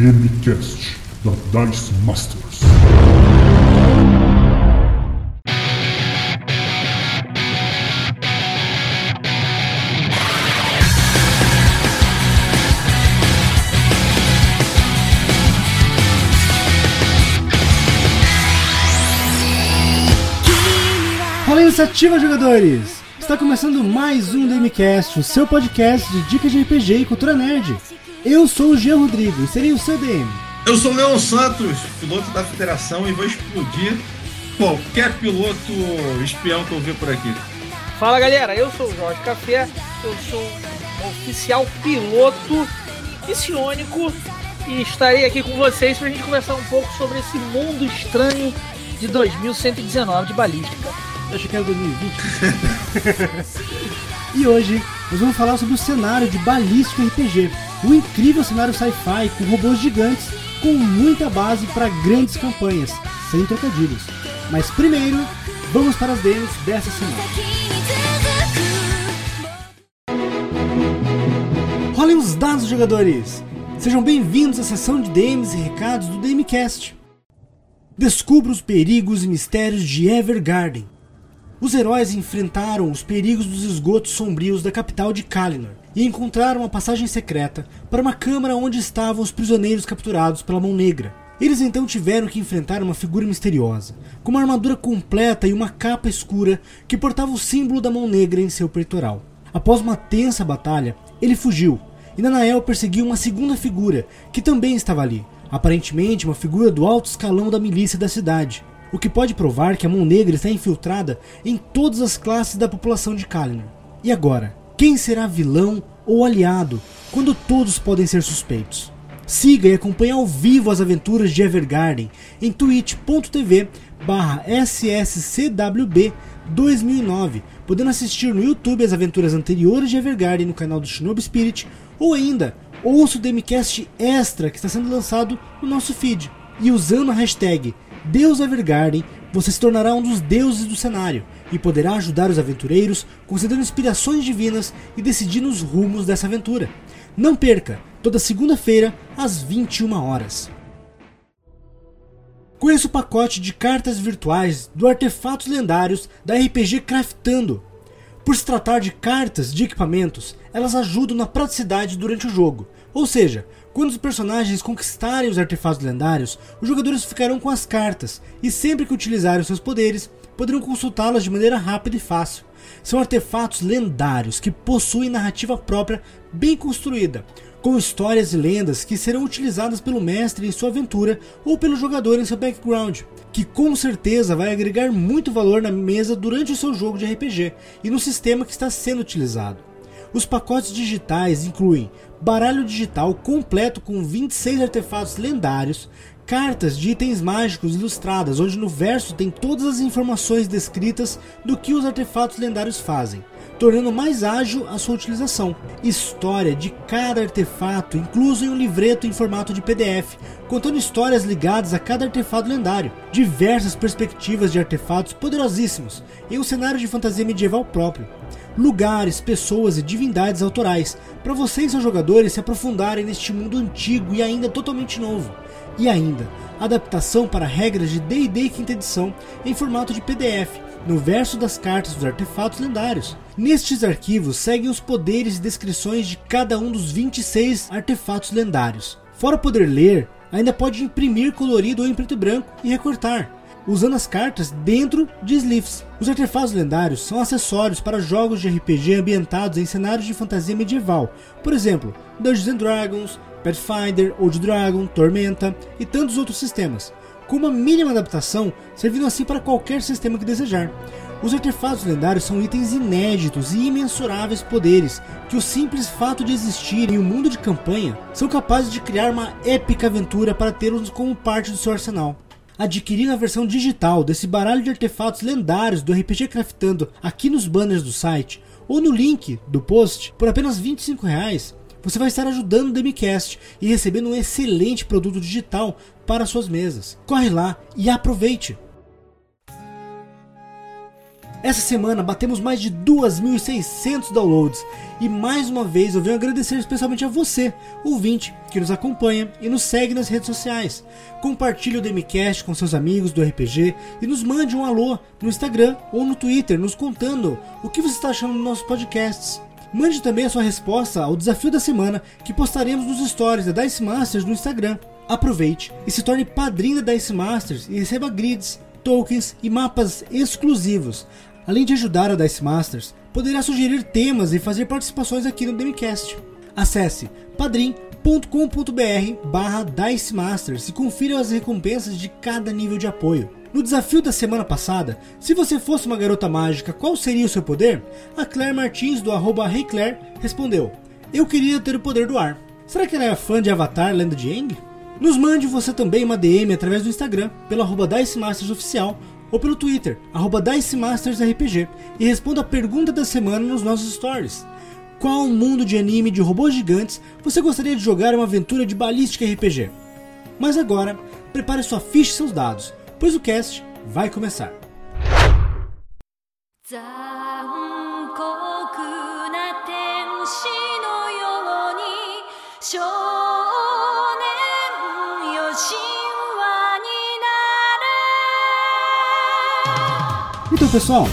DMCast da Dice Masters. Fala iniciativa, jogadores! Está começando mais um DMcast, o seu podcast de dicas de RPG e cultura nerd. Eu sou o Jean Rodrigo e serei o seu DM. Eu sou o Leon Santos, piloto da Federação, e vou explodir qualquer piloto espião que eu ver por aqui. Fala galera, eu sou o Jorge Café, eu sou um oficial piloto missiônico e estarei aqui com vocês para a gente conversar um pouco sobre esse mundo estranho de 2119 de balística. Eu achei que era 2020. e hoje nós vamos falar sobre o cenário de Balístico RPG, um incrível cenário sci-fi com robôs gigantes com muita base para grandes campanhas, sem trocadilhos. Mas primeiro, vamos para as demos dessa semana. Rolem os dados, jogadores! Sejam bem-vindos à sessão de DMs e recados do DMcast. Descubra os perigos e mistérios de Evergarden. Os heróis enfrentaram os perigos dos esgotos sombrios da capital de Kalinor e encontraram uma passagem secreta para uma câmara onde estavam os prisioneiros capturados pela Mão Negra. Eles então tiveram que enfrentar uma figura misteriosa, com uma armadura completa e uma capa escura que portava o símbolo da Mão Negra em seu peitoral. Após uma tensa batalha, ele fugiu, e Nanael perseguiu uma segunda figura, que também estava ali, aparentemente uma figura do alto escalão da milícia da cidade, o que pode provar que a Mão Negra está infiltrada em todas as classes da população de Kalinor. E agora, quem será vilão ou aliado quando todos podem ser suspeitos? Siga e acompanhe ao vivo as aventuras de Evergarden em twitch.tv barra sscwb 2009, podendo assistir no YouTube as aventuras anteriores de Evergarden no canal do Shinobi Spirit, ou ainda ouça o Demicast Extra que está sendo lançado no nosso feed. E usando a hashtag Deus Evergarden, você se tornará um dos deuses do cenário e poderá ajudar os aventureiros concedendo inspirações divinas e decidindo os rumos dessa aventura. Não perca, toda segunda-feira às 21 horas. Conheça o pacote de cartas virtuais do Artefatos Lendários da RPG Craftando. Por se tratar de cartas de equipamentos, elas ajudam na praticidade durante o jogo. Ou seja, quando os personagens conquistarem os artefatos lendários, os jogadores ficarão com as cartas e sempre que utilizarem seus poderes, poderão consultá-las de maneira rápida e fácil. São artefatos lendários que possuem narrativa própria bem construída, com histórias e lendas que serão utilizadas pelo mestre em sua aventura ou pelo jogador em seu background, que com certeza vai agregar muito valor na mesa durante o seu jogo de RPG e no sistema que está sendo utilizado. Os pacotes digitais incluem baralho digital completo com 26 artefatos lendários, cartas de itens mágicos ilustradas, onde no verso tem todas as informações descritas do que os artefatos lendários fazem, tornando mais ágil a sua utilização. História de cada artefato, incluso em um livreto em formato de PDF, contando histórias ligadas a cada artefato lendário, diversas perspectivas de artefatos poderosíssimos em um cenário de fantasia medieval próprio lugares, pessoas e divindades autorais, para vocês e seus jogadores se aprofundarem neste mundo antigo e ainda totalmente novo. E ainda, adaptação para regras de D&D quinta edição em formato de PDF, no verso das cartas dos artefatos lendários. Nestes arquivos seguem os poderes e descrições de cada um dos 26 artefatos lendários. Fora poder ler, ainda pode imprimir colorido ou em preto e branco e recortar usando as cartas dentro de sleeves. Os artefatos lendários são acessórios para jogos de RPG ambientados em cenários de fantasia medieval, por exemplo, Dungeons and Dragons, Pathfinder, Old Dragon, Tormenta e tantos outros sistemas, com uma mínima adaptação, servindo assim para qualquer sistema que desejar. Os artefatos lendários são itens inéditos e imensuráveis poderes que o simples fato de existirem em um mundo de campanha são capazes de criar uma épica aventura para tê-los como parte do seu arsenal adquirindo a versão digital desse baralho de artefatos lendários do RPG Craftando aqui nos banners do site ou no link do post por apenas 25 reais, você vai estar ajudando o Demicast e recebendo um excelente produto digital para suas mesas. Corre lá e aproveite! Essa semana batemos mais de 2.600 downloads e mais uma vez eu venho agradecer especialmente a você, ouvinte, que nos acompanha e nos segue nas redes sociais. Compartilhe o Demicast com seus amigos do RPG e nos mande um alô no Instagram ou no Twitter nos contando o que você está achando dos nossos podcasts. Mande também a sua resposta ao desafio da semana que postaremos nos stories da Dice Masters no Instagram. Aproveite e se torne padrinho da Dice Masters e receba grids, tokens e mapas exclusivos. Além de ajudar a Dice Masters, poderá sugerir temas e fazer participações aqui no Demicast. Acesse padrim.com.br barra Dice Masters e confira as recompensas de cada nível de apoio. No desafio da semana passada, se você fosse uma garota mágica, qual seria o seu poder? A Claire Martins do arroba Hey Claire respondeu: Eu queria ter o poder do ar. Será que ela é fã de Avatar Lenda de Aang? Nos mande você também uma DM através do Instagram, pelo arroba Dice Masters Oficial ou pelo Twitter, DiceMastersRPG, e responda a pergunta da semana nos nossos stories. Qual mundo de anime de robôs gigantes você gostaria de jogar uma aventura de balística RPG? Mas agora, prepare sua ficha e seus dados, pois o cast vai começar. 残 pessoal,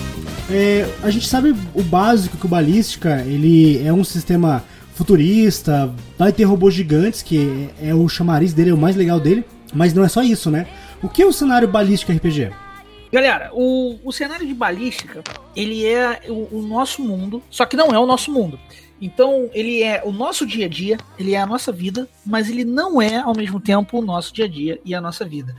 é, a gente sabe o básico que o Balística ele é um sistema futurista, vai ter robôs gigantes, que é, é o chamariz dele, é o mais legal dele, mas não é só isso, né? O que é o cenário Balística RPG? Galera, o, o cenário de balística, ele é o, o nosso mundo, só que não é o nosso mundo. Então, ele é o nosso dia a dia, ele é a nossa vida, mas ele não é, ao mesmo tempo, o nosso dia a dia e a nossa vida.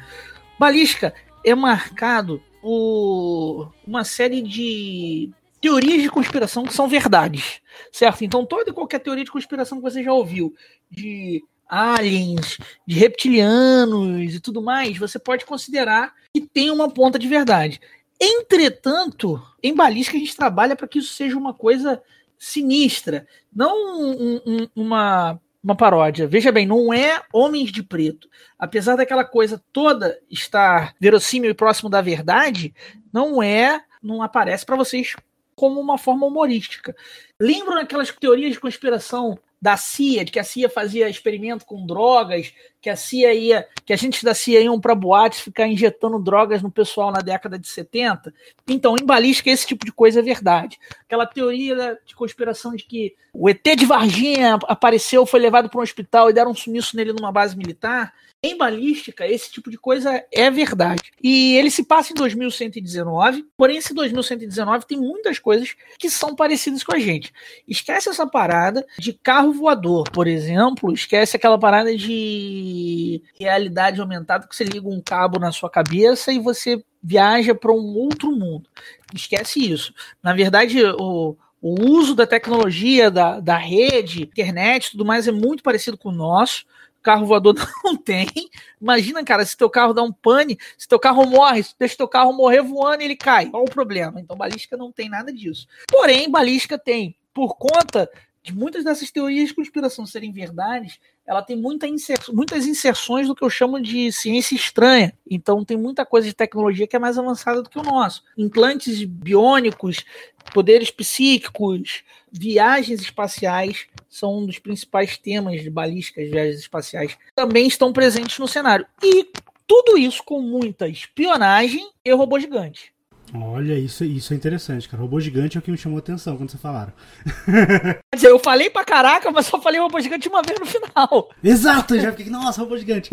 Balística é marcado por uma série de teorias de conspiração que são verdades, certo? Então, toda e qualquer teoria de conspiração que você já ouviu, de aliens, de reptilianos e tudo mais, você pode considerar que tem uma ponta de verdade. Entretanto, em balística a gente trabalha para que isso seja uma coisa sinistra, não um- um- uma, uma paródia. Veja bem, não é Homens de Preto. Apesar daquela coisa toda estar verossímil e próximo da verdade, não é, não aparece para vocês como uma forma humorística. Lembram aquelas teorias de conspiração da CIA, de que a CIA fazia experimento com drogas, que a CIA ia, que agentes da CIA iam para boates ficar injetando drogas no pessoal na década de 70? Então, em balística, esse tipo de coisa é verdade. Aquela teoria de conspiração de que o ET de Varginha apareceu, foi levado para um hospital e deram um sumiço nele numa base militar. Em balística, esse tipo de coisa é verdade. E ele se passa em 2119, porém esse 2119 tem muitas coisas que são parecidas com a gente. Esquece essa parada de carro voador, por exemplo, esquece aquela parada de realidade aumentada que você liga um cabo na sua cabeça e você viaja para um outro mundo. Esquece isso. Na verdade, o, o uso da tecnologia, da, da rede, internet, tudo mais é muito parecido com o nosso. Carro voador não tem. Imagina, cara, se teu carro dá um pane, se teu carro morre, se deixa teu carro morrer voando, ele cai. Qual o problema? Então, balística não tem nada disso. Porém, balística tem, por conta de muitas dessas teorias de conspiração serem verdades, ela tem muita inser- muitas inserções do que eu chamo de ciência estranha. Então, tem muita coisa de tecnologia que é mais avançada do que o nosso. Implantes biônicos, poderes psíquicos, viagens espaciais são um dos principais temas de balística, as viagens espaciais, também estão presentes no cenário. E tudo isso com muita espionagem e robô gigante. Olha, isso, isso é interessante, cara. Robô gigante é o que me chamou a atenção quando você falaram. Quer dizer, eu falei pra caraca, mas só falei robô gigante uma vez no final. Exato, eu já fiquei, nossa, robô gigante.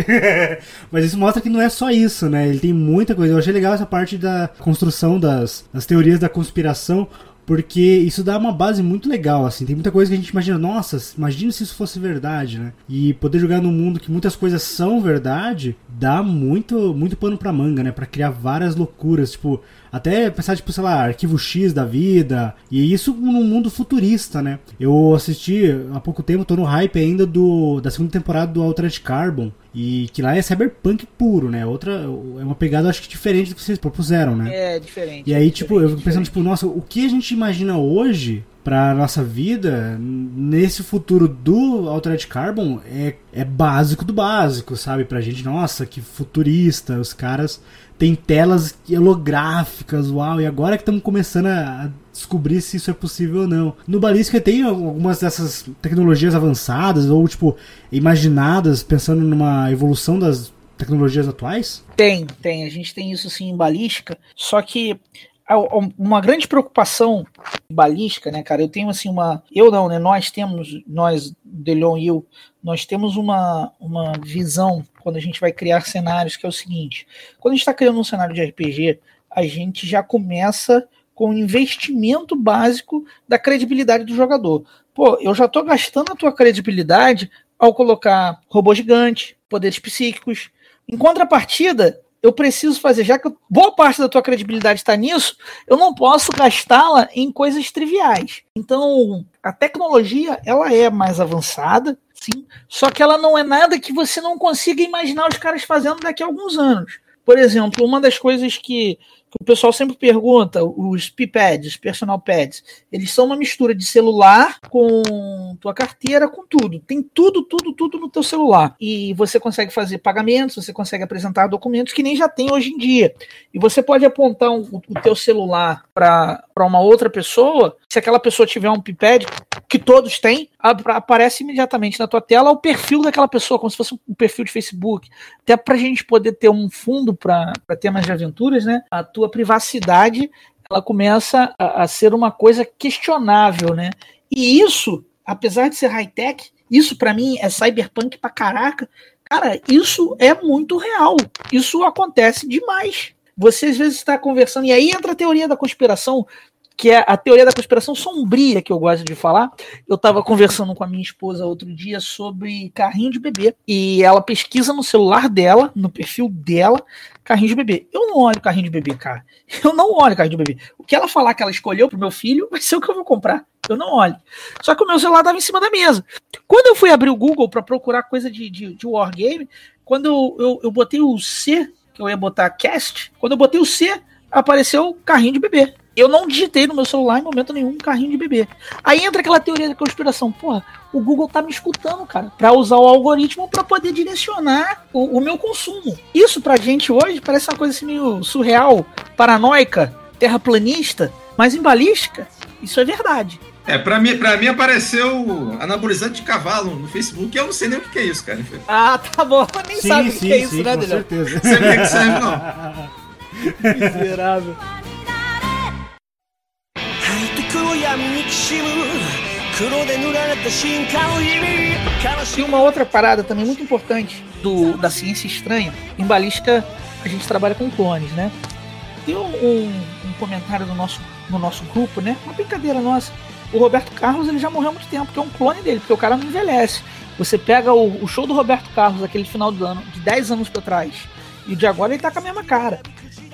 Mas isso mostra que não é só isso, né? Ele tem muita coisa. Eu achei legal essa parte da construção das, das teorias da conspiração, porque isso dá uma base muito legal, assim. Tem muita coisa que a gente imagina, nossa, imagina se isso fosse verdade, né? E poder jogar num mundo que muitas coisas são verdade, dá muito, muito pano pra manga, né? Pra criar várias loucuras, tipo, até pensar, tipo, sei lá, arquivo X da vida, e isso num mundo futurista, né? Eu assisti há pouco tempo, tô no hype ainda do, da segunda temporada do Altered Carbon, e que lá é cyberpunk puro, né? Outra, é uma pegada, acho que diferente do que vocês propuseram, né? É diferente. E aí, é tipo, eu fico diferente, pensando, tipo, nossa, o que a gente imagina hoje pra nossa vida, nesse futuro do Altered Carbon, é, é básico do básico, sabe? Pra gente, nossa, que futurista, os caras tem telas holográficas, uau, e agora que estamos começando a descobrir se isso é possível ou não. No Balística tem algumas dessas tecnologias avançadas, ou tipo, imaginadas, pensando numa evolução das tecnologias atuais? Tem, tem. A gente tem isso sim em balística. Só que uma grande preocupação balística, né, cara? Eu tenho assim uma. Eu não, né? Nós temos, nós, Delion e eu, nós temos uma, uma visão quando a gente vai criar cenários que é o seguinte: quando a gente está criando um cenário de RPG, a gente já começa com o investimento básico da credibilidade do jogador. Pô, eu já estou gastando a tua credibilidade ao colocar robô gigante, poderes psíquicos. Em contrapartida, eu preciso fazer, já que boa parte da tua credibilidade está nisso, eu não posso gastá-la em coisas triviais. Então, a tecnologia, ela é mais avançada, sim, só que ela não é nada que você não consiga imaginar os caras fazendo daqui a alguns anos. Por exemplo, uma das coisas que o pessoal sempre pergunta, os P-Pads, Personal Pads, eles são uma mistura de celular com tua carteira, com tudo. Tem tudo, tudo, tudo no teu celular. E você consegue fazer pagamentos, você consegue apresentar documentos que nem já tem hoje em dia. E você pode apontar um, o teu celular para uma outra pessoa, se aquela pessoa tiver um P-Pad, que todos têm, aparece imediatamente na tua tela o perfil daquela pessoa, como se fosse um perfil de Facebook. Até para a gente poder ter um fundo para temas de aventuras, né? A tua tua privacidade ela começa a, a ser uma coisa questionável, né? E isso, apesar de ser high-tech, isso para mim é cyberpunk pra caraca. Cara, isso é muito real. Isso acontece demais. Você às vezes está conversando, e aí entra a teoria da conspiração, que é a teoria da conspiração sombria que eu gosto de falar. Eu estava conversando com a minha esposa outro dia sobre carrinho de bebê e ela pesquisa no celular dela, no perfil dela, carrinho de bebê. Eu não olho carrinho de bebê, cara. Eu não olho carrinho de bebê. O que ela falar que ela escolheu pro meu filho vai ser o que eu vou comprar. Eu não olho. Só que o meu celular estava em cima da mesa. Quando eu fui abrir o Google para procurar coisa de, de, de Wargame, quando eu, eu, eu botei o C, que eu ia botar cast, quando eu botei o C, apareceu carrinho de bebê. Eu não digitei no meu celular em momento nenhum carrinho de bebê. Aí entra aquela teoria da conspiração. Porra, o Google tá me escutando, cara, para usar o algoritmo para poder direcionar o, o, meu consumo. Isso pra gente hoje parece uma coisa assim meio surreal, paranoica, terraplanista, mas em balística, isso é verdade. É, pra mim, pra mim apareceu anabolizante de cavalo no Facebook. Eu não sei nem o que é isso, cara. Ah, tá bom. Nem sim, sabe sim, o que é isso, sim, né, com certeza. Não sei o que, é que serve, não. Miserável. E uma outra parada também muito importante do, da ciência estranha, em balística a gente trabalha com clones, né? Tem um, um, um comentário no nosso, no nosso grupo, né? Uma brincadeira nossa. O Roberto Carlos ele já morreu há muito tempo, que é um clone dele, porque o cara não envelhece. Você pega o, o show do Roberto Carlos, aquele final do ano, de 10 anos para trás, e o de agora ele tá com a mesma cara.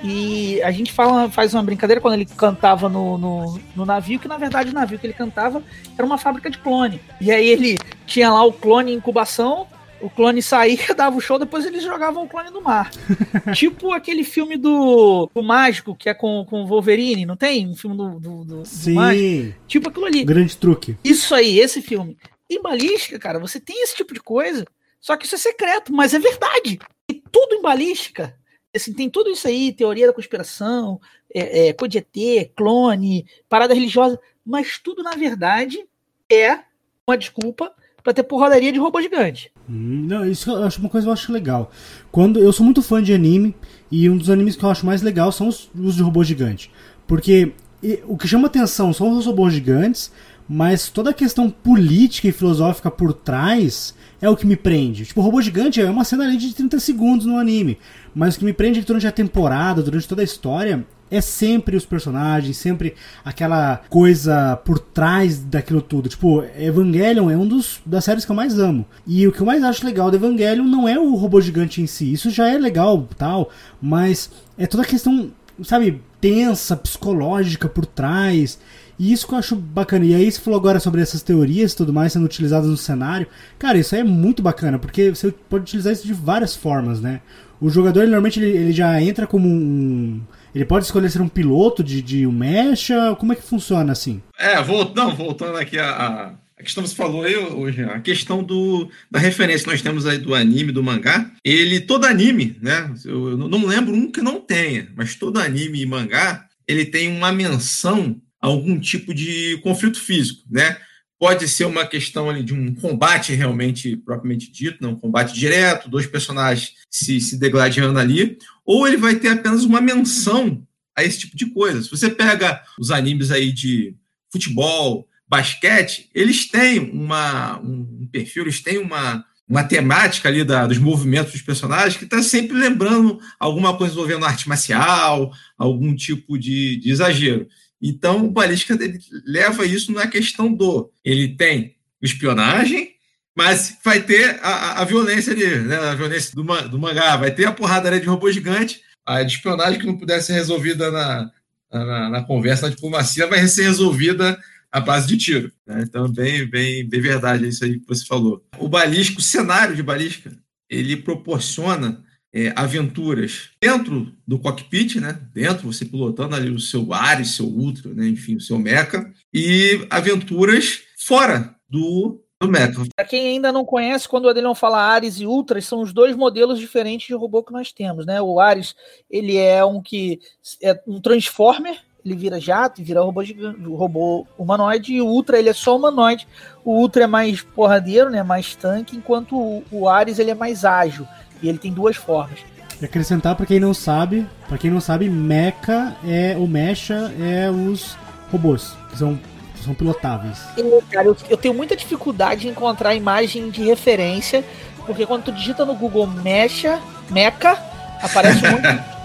E a gente fala, faz uma brincadeira quando ele cantava no, no, no, navio, que na verdade o navio que ele cantava era uma fábrica de clone. E aí ele tinha lá o clone em incubação, o clone saía, dava o show, depois eles jogavam o clone no mar. tipo aquele filme do, do Mágico, que é com, o Wolverine, não tem? Um filme do, do, do, Sim. do Mágico. Tipo aquilo ali. Grande truque. Isso aí, esse filme. Em balística, cara, você tem esse tipo de coisa, só que isso é secreto, mas é verdade. E tudo em balística assim, tem tudo isso aí, teoria da conspiração, é, é, ET, clone, parada religiosa, mas tudo, na verdade, é uma desculpa para ter porradaria de robô gigante. Hum, não, isso eu acho uma coisa que eu acho legal. Quando eu sou muito fã de anime e um dos animes que eu acho mais legal são os, os de robô gigante, porque e, o que chama atenção são os robôs gigantes, mas toda a questão política e filosófica por trás é o que me prende. Tipo, o robô gigante é uma cena ali de 30 segundos no anime. Mas o que me prende é que durante a temporada, durante toda a história, é sempre os personagens, sempre aquela coisa por trás daquilo tudo. Tipo, Evangelion é um dos das séries que eu mais amo. E o que eu mais acho legal do Evangelion não é o robô gigante em si. Isso já é legal, tal, mas é toda a questão, sabe, tensa, psicológica por trás. E isso que eu acho bacana. E aí você falou agora sobre essas teorias e tudo mais sendo utilizadas no cenário. Cara, isso é muito bacana, porque você pode utilizar isso de várias formas, né? O jogador, ele, normalmente, ele, ele, já entra como um... Ele pode escolher ser um piloto de, de um mecha? Como é que funciona assim? É, voltando, voltando aqui a, a a questão que você falou aí hoje, a questão do, da referência que nós temos aí do anime, do mangá, ele, todo anime, né? Eu, eu não lembro um que não tenha, mas todo anime e mangá, ele tem uma menção algum tipo de conflito físico, né? Pode ser uma questão ali de um combate realmente propriamente dito, não um combate direto, dois personagens se, se degladiando ali, ou ele vai ter apenas uma menção a esse tipo de coisa. Se você pega os animes aí de futebol, basquete, eles têm uma, um perfil, eles têm uma, uma temática ali da, dos movimentos dos personagens que está sempre lembrando alguma coisa envolvendo arte marcial, algum tipo de, de exagero. Então, o Balística leva isso na questão do. Ele tem espionagem, mas vai ter a, a violência ali, né? a violência do, do mangá, vai ter a porrada de robô gigante, a de espionagem que não pudesse ser resolvida na, na, na conversa, na diplomacia, vai ser resolvida à base de tiro. Né? Então, bem, bem, bem verdade isso aí que você falou. O balístico, o cenário de balística, ele proporciona é, aventuras dentro do cockpit, né? Dentro, você pilotando ali o seu Ares, seu Ultra, né? enfim, o seu Mecha, e aventuras fora do, do Mecha. Para quem ainda não conhece, quando o Adelão fala Ares e Ultras, são os dois modelos diferentes de robô que nós temos, né? O Ares, ele é um que é um Transformer, ele vira jato e vira robô, gigante, robô humanoide, e o Ultra ele é só humanoide. O Ultra é mais porradeiro, né, mais tanque, enquanto o, o Ares ele é mais ágil. E ele tem duas formas. E acrescentar para quem não sabe, para quem não sabe, Mecha é o Mecha é os robôs que são são pilotáveis. Eu, cara, eu, eu, tenho muita dificuldade em encontrar imagem de referência, porque quando tu digita no Google Mecha, Mecha, aparece um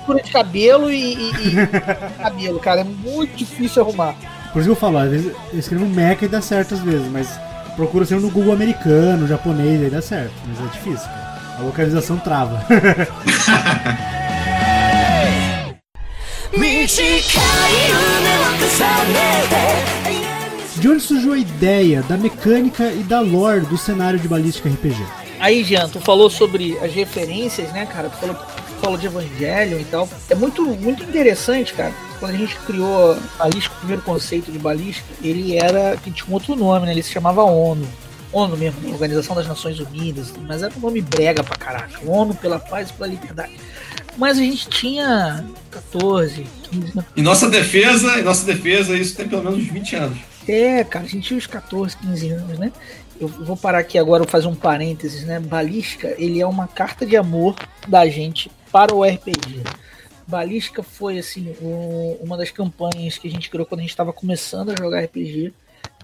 monte de cabelo e, e, e cabelo, cara, é muito difícil arrumar. Por isso que eu falo, às vezes eu escrevo Mecha e dá certo às vezes, mas procura ser no Google americano, japonês, aí dá certo, mas é difícil, cara. A localização trava. De onde surgiu a ideia da mecânica e da lore do cenário de Balística RPG? Aí, Jean, tu falou sobre as referências, né, cara? Tu falou, tu falou de Evangelho e tal. É muito, muito interessante, cara. Quando a gente criou Balística, o primeiro conceito de Balística, ele era. que tinha um outro nome, né? Ele se chamava ONU. ONU mesmo, Organização das Nações Unidas, mas era um nome brega pra caraca. ONU pela paz e pela liberdade. Mas a gente tinha 14, 15 anos. Em nossa defesa, em nossa defesa, isso tem pelo menos 20 anos. É, cara, a gente tinha uns 14, 15 anos, né? Eu vou parar aqui agora, vou fazer um parênteses, né? Balística, ele é uma carta de amor da gente para o RPG. Balística foi, assim, um, uma das campanhas que a gente criou quando a gente estava começando a jogar RPG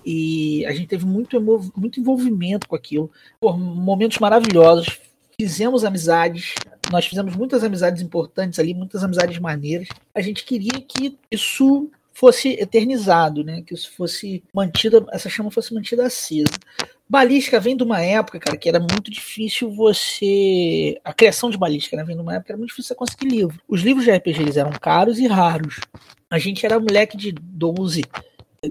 e a gente teve muito, muito envolvimento com aquilo. Por momentos maravilhosos. Fizemos amizades. Nós fizemos muitas amizades importantes ali, muitas amizades maneiras. A gente queria que isso fosse eternizado, né? Que isso fosse mantida, essa chama fosse mantida acesa. Balística vem de uma época, cara, que era muito difícil você. A criação de balística, né? Vem de uma época que era muito difícil você conseguir livro. Os livros de RPG eles eram caros e raros. A gente era moleque de 12,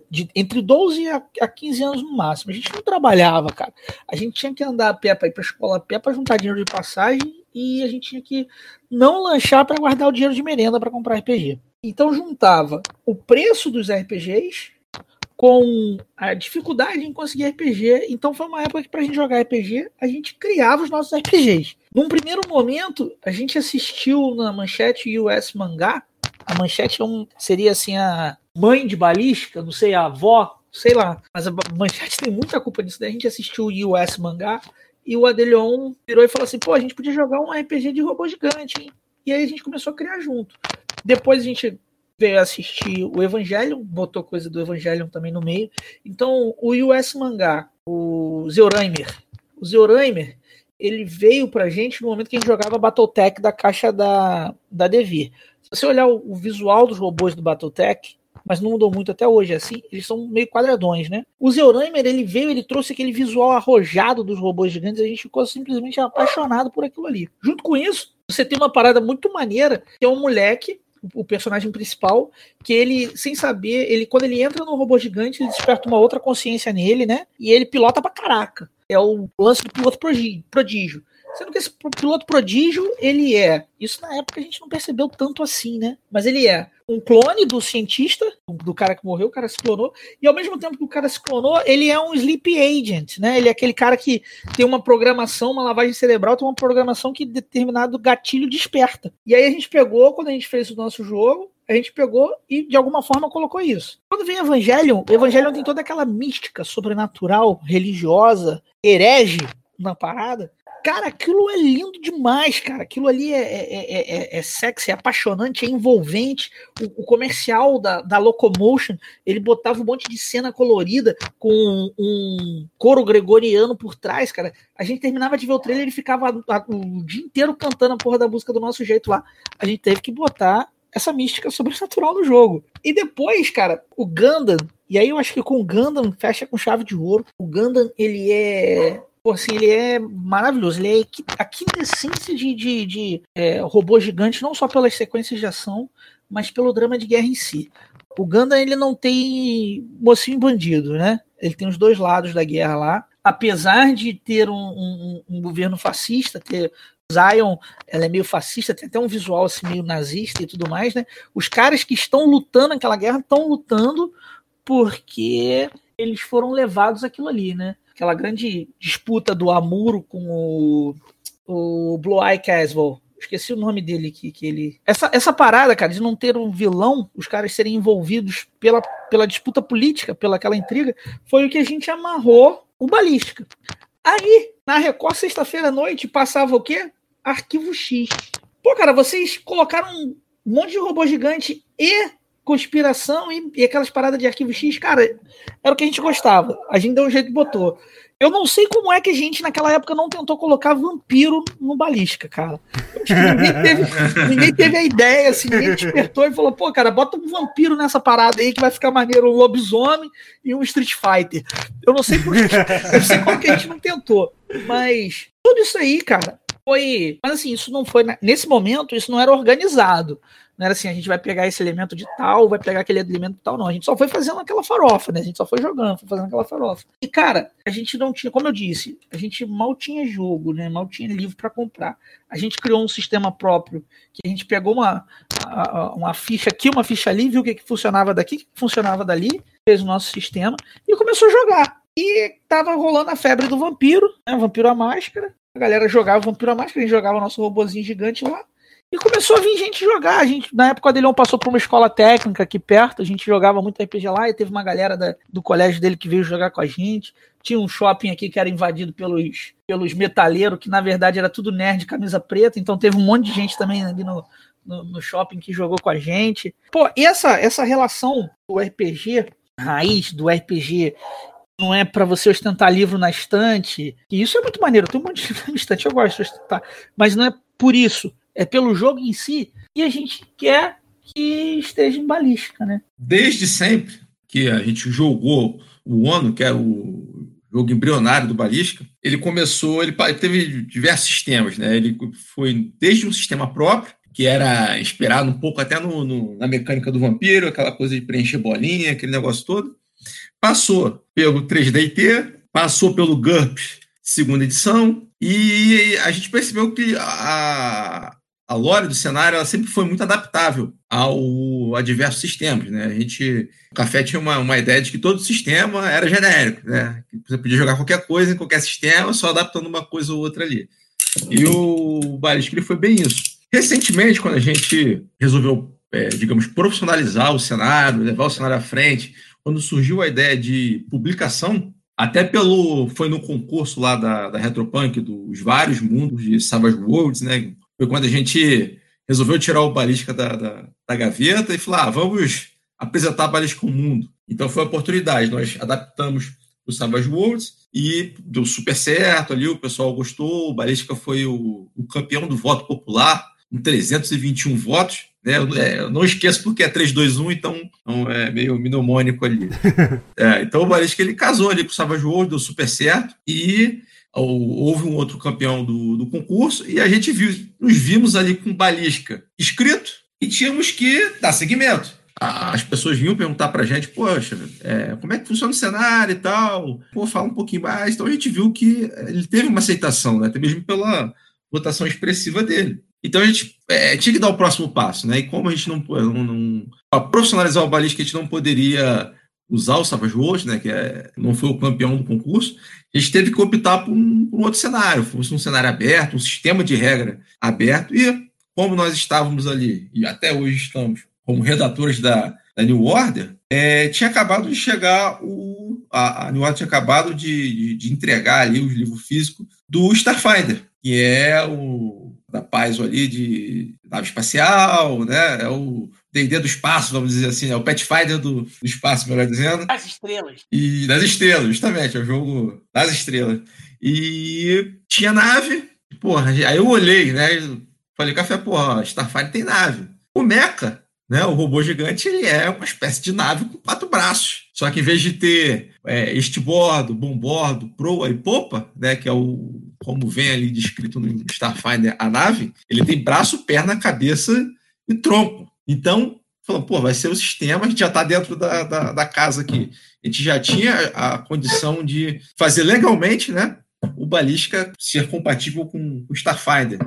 de, entre 12 a, a 15 anos no máximo. A gente não trabalhava, cara. A gente tinha que andar a pé para ir para escola a pé para juntar dinheiro de passagem e a gente tinha que não lanchar para guardar o dinheiro de merenda para comprar RPG. Então juntava o preço dos RPGs com a dificuldade em conseguir RPG. Então foi uma época que para a gente jogar RPG, a gente criava os nossos RPGs. Num primeiro momento, a gente assistiu na manchete US Mangá. A manchete é um, seria assim a mãe de balística, não sei, a avó, sei lá. Mas a Manchete tem muita culpa disso. Daí a gente assistiu o US Mangá e o Adelion virou e falou assim: pô, a gente podia jogar um RPG de robô gigante, hein? E aí a gente começou a criar junto. Depois a gente veio assistir o Evangelion, botou coisa do Evangelion também no meio. Então, o US Mangá, o Zeuraimer, o Zeuraimer, ele veio pra gente no momento que a gente jogava Battletech da caixa da, da Devir. Se você olhar o, o visual dos robôs do Battletech, mas não mudou muito até hoje, assim, eles são meio quadradões, né? O Zeuraimer, ele veio, ele trouxe aquele visual arrojado dos robôs gigantes, a gente ficou simplesmente apaixonado por aquilo ali. Junto com isso, você tem uma parada muito maneira, que é um moleque, o personagem principal, que ele, sem saber, ele quando ele entra no robô gigante, ele desperta uma outra consciência nele, né? E ele pilota pra caraca. É o lance do piloto prodígio. Sendo que esse piloto prodígio, ele é. Isso na época a gente não percebeu tanto assim, né? Mas ele é um clone do cientista, do cara que morreu, o cara se clonou, e ao mesmo tempo que o cara se clonou, ele é um sleep agent, né? Ele é aquele cara que tem uma programação, uma lavagem cerebral, tem uma programação que determinado gatilho desperta. E aí a gente pegou, quando a gente fez o nosso jogo, a gente pegou e de alguma forma colocou isso. Quando vem Evangelion, Evangelion tem toda aquela mística sobrenatural, religiosa, herege na parada. Cara, aquilo é lindo demais, cara. Aquilo ali é, é, é, é sexy, é apaixonante, é envolvente. O, o, comercial da, da Locomotion, ele botava um monte de cena colorida com um coro gregoriano por trás, cara. A gente terminava de ver o trailer, ele ficava a, o dia inteiro cantando a porra da música do nosso jeito lá. A gente teve que botar essa mística sobrenatural no jogo. E depois, cara, o Gundam, e aí eu acho que com o Gundam fecha com chave de ouro. O Gundam, ele é Assim, ele é maravilhoso. Ele é a quintessência de, de, de é, robô gigante, não só pelas sequências de ação, mas pelo drama de guerra em si. O Gundam, ele não tem mocinho bandido, né? Ele tem os dois lados da guerra lá. Apesar de ter um, um, um governo fascista, ter Zion, ela é meio fascista, tem até um visual assim, meio nazista e tudo mais, né? Os caras que estão lutando naquela guerra estão lutando porque eles foram levados aquilo ali, né? Aquela grande disputa do Amuro com o, o Blue Eye Caswell. Esqueci o nome dele que, que ele. Essa, essa parada, cara, de não ter um vilão, os caras serem envolvidos pela, pela disputa política, pela aquela intriga, foi o que a gente amarrou o Balística. Aí, na Record, sexta-feira à noite, passava o quê? Arquivo X. Pô, cara, vocês colocaram um monte de robô gigante e conspiração e, e, aquelas paradas de arquivo X, cara, era o que a gente gostava. A gente deu um jeito e botou. Eu não sei como é que a gente, naquela época, não tentou colocar vampiro no balística, cara. Ninguém teve, ninguém teve, a ideia, assim, ninguém despertou e falou, pô, cara, bota um vampiro nessa parada aí que vai ficar maneiro, um lobisomem e um Street Fighter. Eu não sei por eu não sei como que a gente não tentou. Mas tudo isso aí, cara, foi. Mas assim, isso não foi. Nesse momento, isso não era organizado. Não era assim, a gente vai pegar esse elemento de tal, vai pegar aquele elemento de tal, não. A gente só foi fazendo aquela farofa, né? A gente só foi jogando, foi fazendo aquela farofa. E, cara, a gente não tinha, como eu disse, a gente mal tinha jogo, né? Mal tinha livro para comprar. A gente criou um sistema próprio, que a gente pegou uma, uma ficha aqui, uma ficha ali, viu o que, que funcionava daqui, o que funcionava dali, fez o nosso sistema e começou a jogar. E tava rolando a febre do vampiro, né? Vampiro à máscara. A galera jogava o vampiro à máscara, a gente jogava o nosso robozinho gigante lá. E começou a vir gente jogar. A gente, na época dele, passou por uma escola técnica aqui perto. A gente jogava muito RPG lá e teve uma galera da, do colégio dele que veio jogar com a gente. Tinha um shopping aqui que era invadido pelos, pelos metaleiros, que na verdade era tudo nerd, camisa preta. Então teve um monte de gente também ali no, no, no shopping que jogou com a gente. Pô, e essa, essa relação do RPG, raiz do RPG não é para você ostentar livro na estante. E isso é muito maneiro. Tem um monte de livro na estante, eu gosto de ostentar. Mas não é por isso é pelo jogo em si, e a gente quer que esteja em balística, né? Desde sempre que a gente jogou o ONU, que era o jogo embrionário do balística, ele começou, ele teve diversos sistemas, né? Ele foi desde um sistema próprio, que era inspirado um pouco até no, no, na mecânica do vampiro, aquela coisa de preencher bolinha, aquele negócio todo. Passou pelo 3DT, passou pelo GURPS segunda edição, e a gente percebeu que a, a lore do cenário ela sempre foi muito adaptável ao, a diversos sistemas. Né? A gente, o Café tinha uma, uma ideia de que todo sistema era genérico. Né? Você podia jogar qualquer coisa em qualquer sistema, só adaptando uma coisa ou outra ali. E o Ballistic foi bem isso. Recentemente, quando a gente resolveu, é, digamos, profissionalizar o cenário, levar o cenário à frente, quando surgiu a ideia de publicação, até pelo. Foi no concurso lá da, da Retropunk, dos vários mundos de Savage Worlds, né? Foi quando a gente resolveu tirar o balística da, da, da gaveta e falar, ah, vamos apresentar a balística ao mundo. Então foi a oportunidade, nós adaptamos o Savage Worlds e deu super certo ali, o pessoal gostou, o Balística foi o, o campeão do voto popular, com 321 votos, né? Eu, é, eu não esqueço porque é 321, então, então é meio mnemônico ali. é, então o Balística ele casou ali com o Savage Worlds, deu super certo, e houve um outro campeão do, do concurso e a gente viu, nos vimos ali com balística escrito e tínhamos que dar seguimento. a- as pessoas vinham perguntar pra gente, poxa, é, como é que funciona o cenário e tal? Pô, fala um pouquinho mais. Então a gente viu que ele teve uma aceitação, né? Até mesmo pela votação expressiva dele. Então a gente é, tinha que dar o próximo passo, né? E como a gente não, não, não para profissionalizar o balística, a gente não poderia usar o Savage Worlds, né? Que é, não foi o campeão do concurso. A gente teve que optar por um, por um outro cenário, fosse um cenário aberto, um sistema de regra aberto. E como nós estávamos ali, e até hoje estamos, como redatores da, da New Order, é, tinha acabado de chegar o. A, a New Order tinha acabado de, de, de entregar ali o livro físico do Starfinder, que é o da Paizo ali de nave espacial, né? É o D&D do espaço, vamos dizer assim, é o Pathfinder do, do espaço, melhor dizendo. As estrelas. E das estrelas, justamente, é o jogo das estrelas. E tinha nave, porra, aí eu olhei, né? Falei, café, porra, Starfighter tem nave. O Mecha, né? O robô gigante, ele é uma espécie de nave com quatro braços. Só que em vez de ter é, este bordo, bombordo, proa e popa, né? Que é o como vem ali descrito no Starfinder a nave, ele tem braço, perna, cabeça e tronco. Então, falou, pô, vai ser o sistema, a gente já está dentro da, da, da, casa aqui. A gente já tinha a condição de fazer legalmente, né? O balística ser compatível com o Starfinder.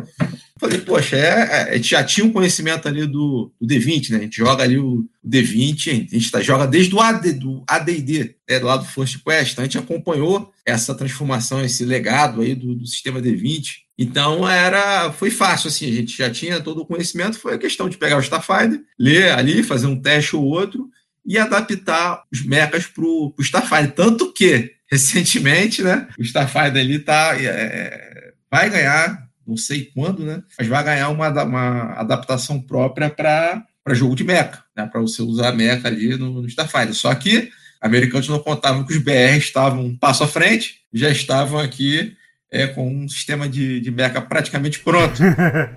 Falei, poxa, é, é, a gente já tinha um conhecimento ali do, do D20, né? A gente joga ali o, o D20, a gente tá, joga desde o AD, do AD&D, né, do lado do First Quest, então a gente acompanhou essa transformação, esse legado aí do, do sistema D20. Então era, foi fácil, assim, a gente já tinha todo o conhecimento, foi a questão de pegar o Starfinder, ler ali, fazer um teste ou outro e adaptar os mechas para o Starfinder. Tanto que, recentemente, né, o Starfinder ali tá, é, vai ganhar não sei quando, né? Mas vai ganhar uma, uma adaptação própria para jogo de mecha, né? Para você usar mecha ali no, no Starfighter. Só que americanos não contavam que os BR estavam um passo à frente, já estavam aqui é, com um sistema de, de mecha praticamente pronto.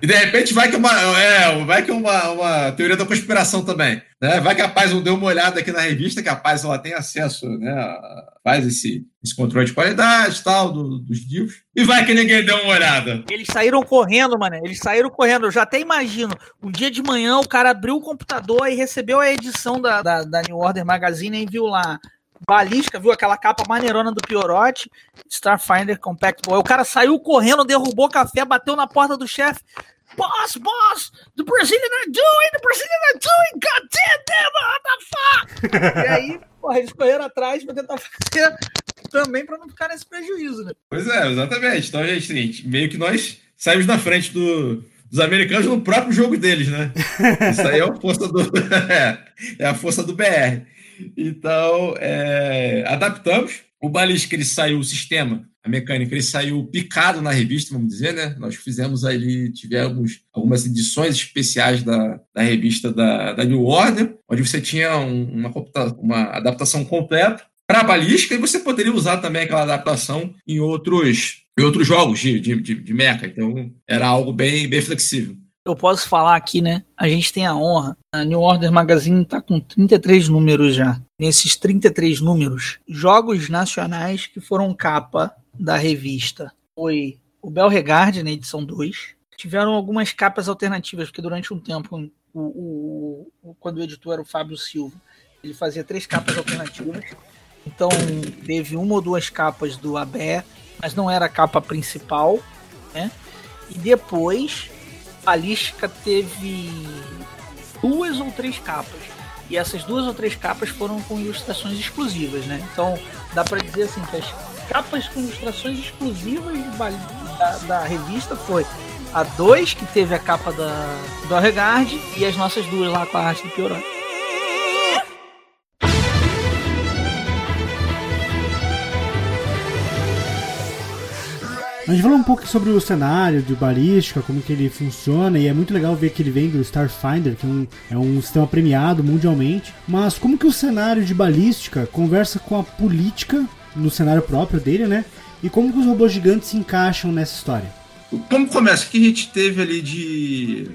e de repente vai que uma, é, vai que uma, uma teoria da conspiração também. Né? Vai que a Paz deu uma olhada aqui na revista, que a Paz ela tem acesso, né? faz esse, esse controle de qualidade tal, do, dos livros. E vai que ninguém deu uma olhada. Eles saíram correndo, mano. Eles saíram correndo. Eu já até imagino. Um dia de manhã o cara abriu o computador e recebeu a edição da, da, da New Order Magazine e viu lá balística, viu aquela capa maneirona do Piorote, Starfinder Compactable. Aí o cara saiu correndo, derrubou café, bateu na porta do chefe. Boss, boss, the Brazilian are doing, the Brazilian are doing, god damn them, what the fuck? e aí, porra, eles correram atrás pra tentar fazer também pra não ficar nesse prejuízo, né? Pois é, exatamente. Então, gente, gente meio que nós saímos na frente do, dos americanos no próprio jogo deles, né? Isso aí é a força do, é, é a força do BR. Então, é, adaptamos. O balística ele saiu, o sistema, a mecânica, ele saiu picado na revista, vamos dizer, né? Nós fizemos ali, tivemos algumas edições especiais da, da revista da, da New Order, onde você tinha um, uma, uma adaptação completa para a balística e você poderia usar também aquela adaptação em outros, em outros jogos de, de, de, de mecha. Então, era algo bem, bem flexível eu posso falar aqui, né? A gente tem a honra. A New Order Magazine tá com 33 números já. Nesses 33 números, jogos nacionais que foram capa da revista. Foi o Bel Regard na edição 2. Tiveram algumas capas alternativas, porque durante um tempo, o, o, o, quando o editor era o Fábio Silva, ele fazia três capas alternativas. Então teve uma ou duas capas do Abé, mas não era a capa principal, né? E depois balística teve duas ou três capas. E essas duas ou três capas foram com ilustrações exclusivas, né? Então dá para dizer assim que as capas com ilustrações exclusivas da, da revista foi a 2, que teve a capa da, do Regard, e as nossas duas lá com a arte do Piorão. A gente falou um pouco sobre o cenário de balística, como que ele funciona, e é muito legal ver que ele vem do Starfinder, que é um, é um sistema premiado mundialmente. Mas como que o cenário de balística conversa com a política no cenário próprio dele, né? E como que os robôs gigantes se encaixam nessa história? Como começa? O que a gente teve ali de.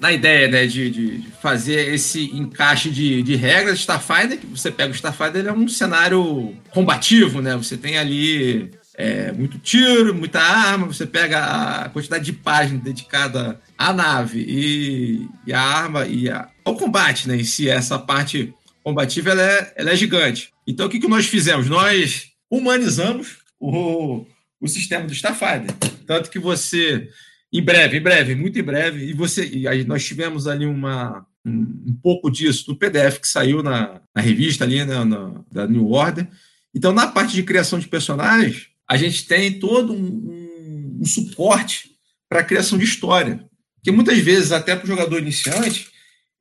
Na ideia, né, de, de fazer esse encaixe de, de regras, Starfinder, você pega o Starfinder, ele é um cenário combativo, né? Você tem ali é, muito tiro, muita arma, você pega a quantidade de páginas dedicada à nave e, e à arma e a, ao combate, né? Em si, essa parte combativa ela é, ela é gigante. Então, o que, que nós fizemos? Nós humanizamos o, o sistema do Starfighter. Tanto que você, em breve, em breve, muito em breve, e você, e aí nós tivemos ali uma, um, um pouco disso no PDF que saiu na, na revista ali, né, na, da New Order. Então, na parte de criação de personagens, a gente tem todo um, um, um suporte para a criação de história. Porque muitas vezes, até para o jogador iniciante,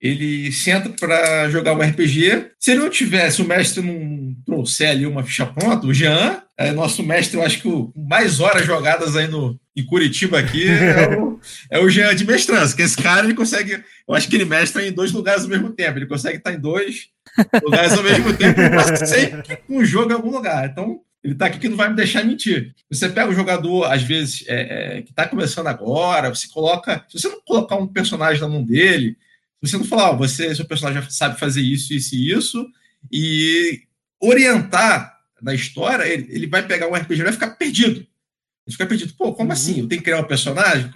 ele senta para jogar um RPG. Se ele não tivesse, o mestre não trouxer ali uma ficha pronta, o Jean, é nosso mestre, eu acho que o mais horas jogadas aí no, em Curitiba aqui é o, é o Jean de mestrança, que esse cara ele consegue, eu acho que ele mestra em dois lugares ao mesmo tempo, ele consegue estar em dois lugares ao mesmo tempo passa sempre com um jogo em algum lugar. Então, ele está aqui que não vai me deixar mentir. Você pega o jogador, às vezes, é, é, que está começando agora, você coloca. Se você não colocar um personagem na mão dele, se você não falar, oh, você, seu personagem sabe fazer isso, isso e isso, e orientar na história, ele, ele vai pegar um RPG e vai ficar perdido. Ele fica perdido. Pô, como uhum. assim? Eu tenho que criar um personagem?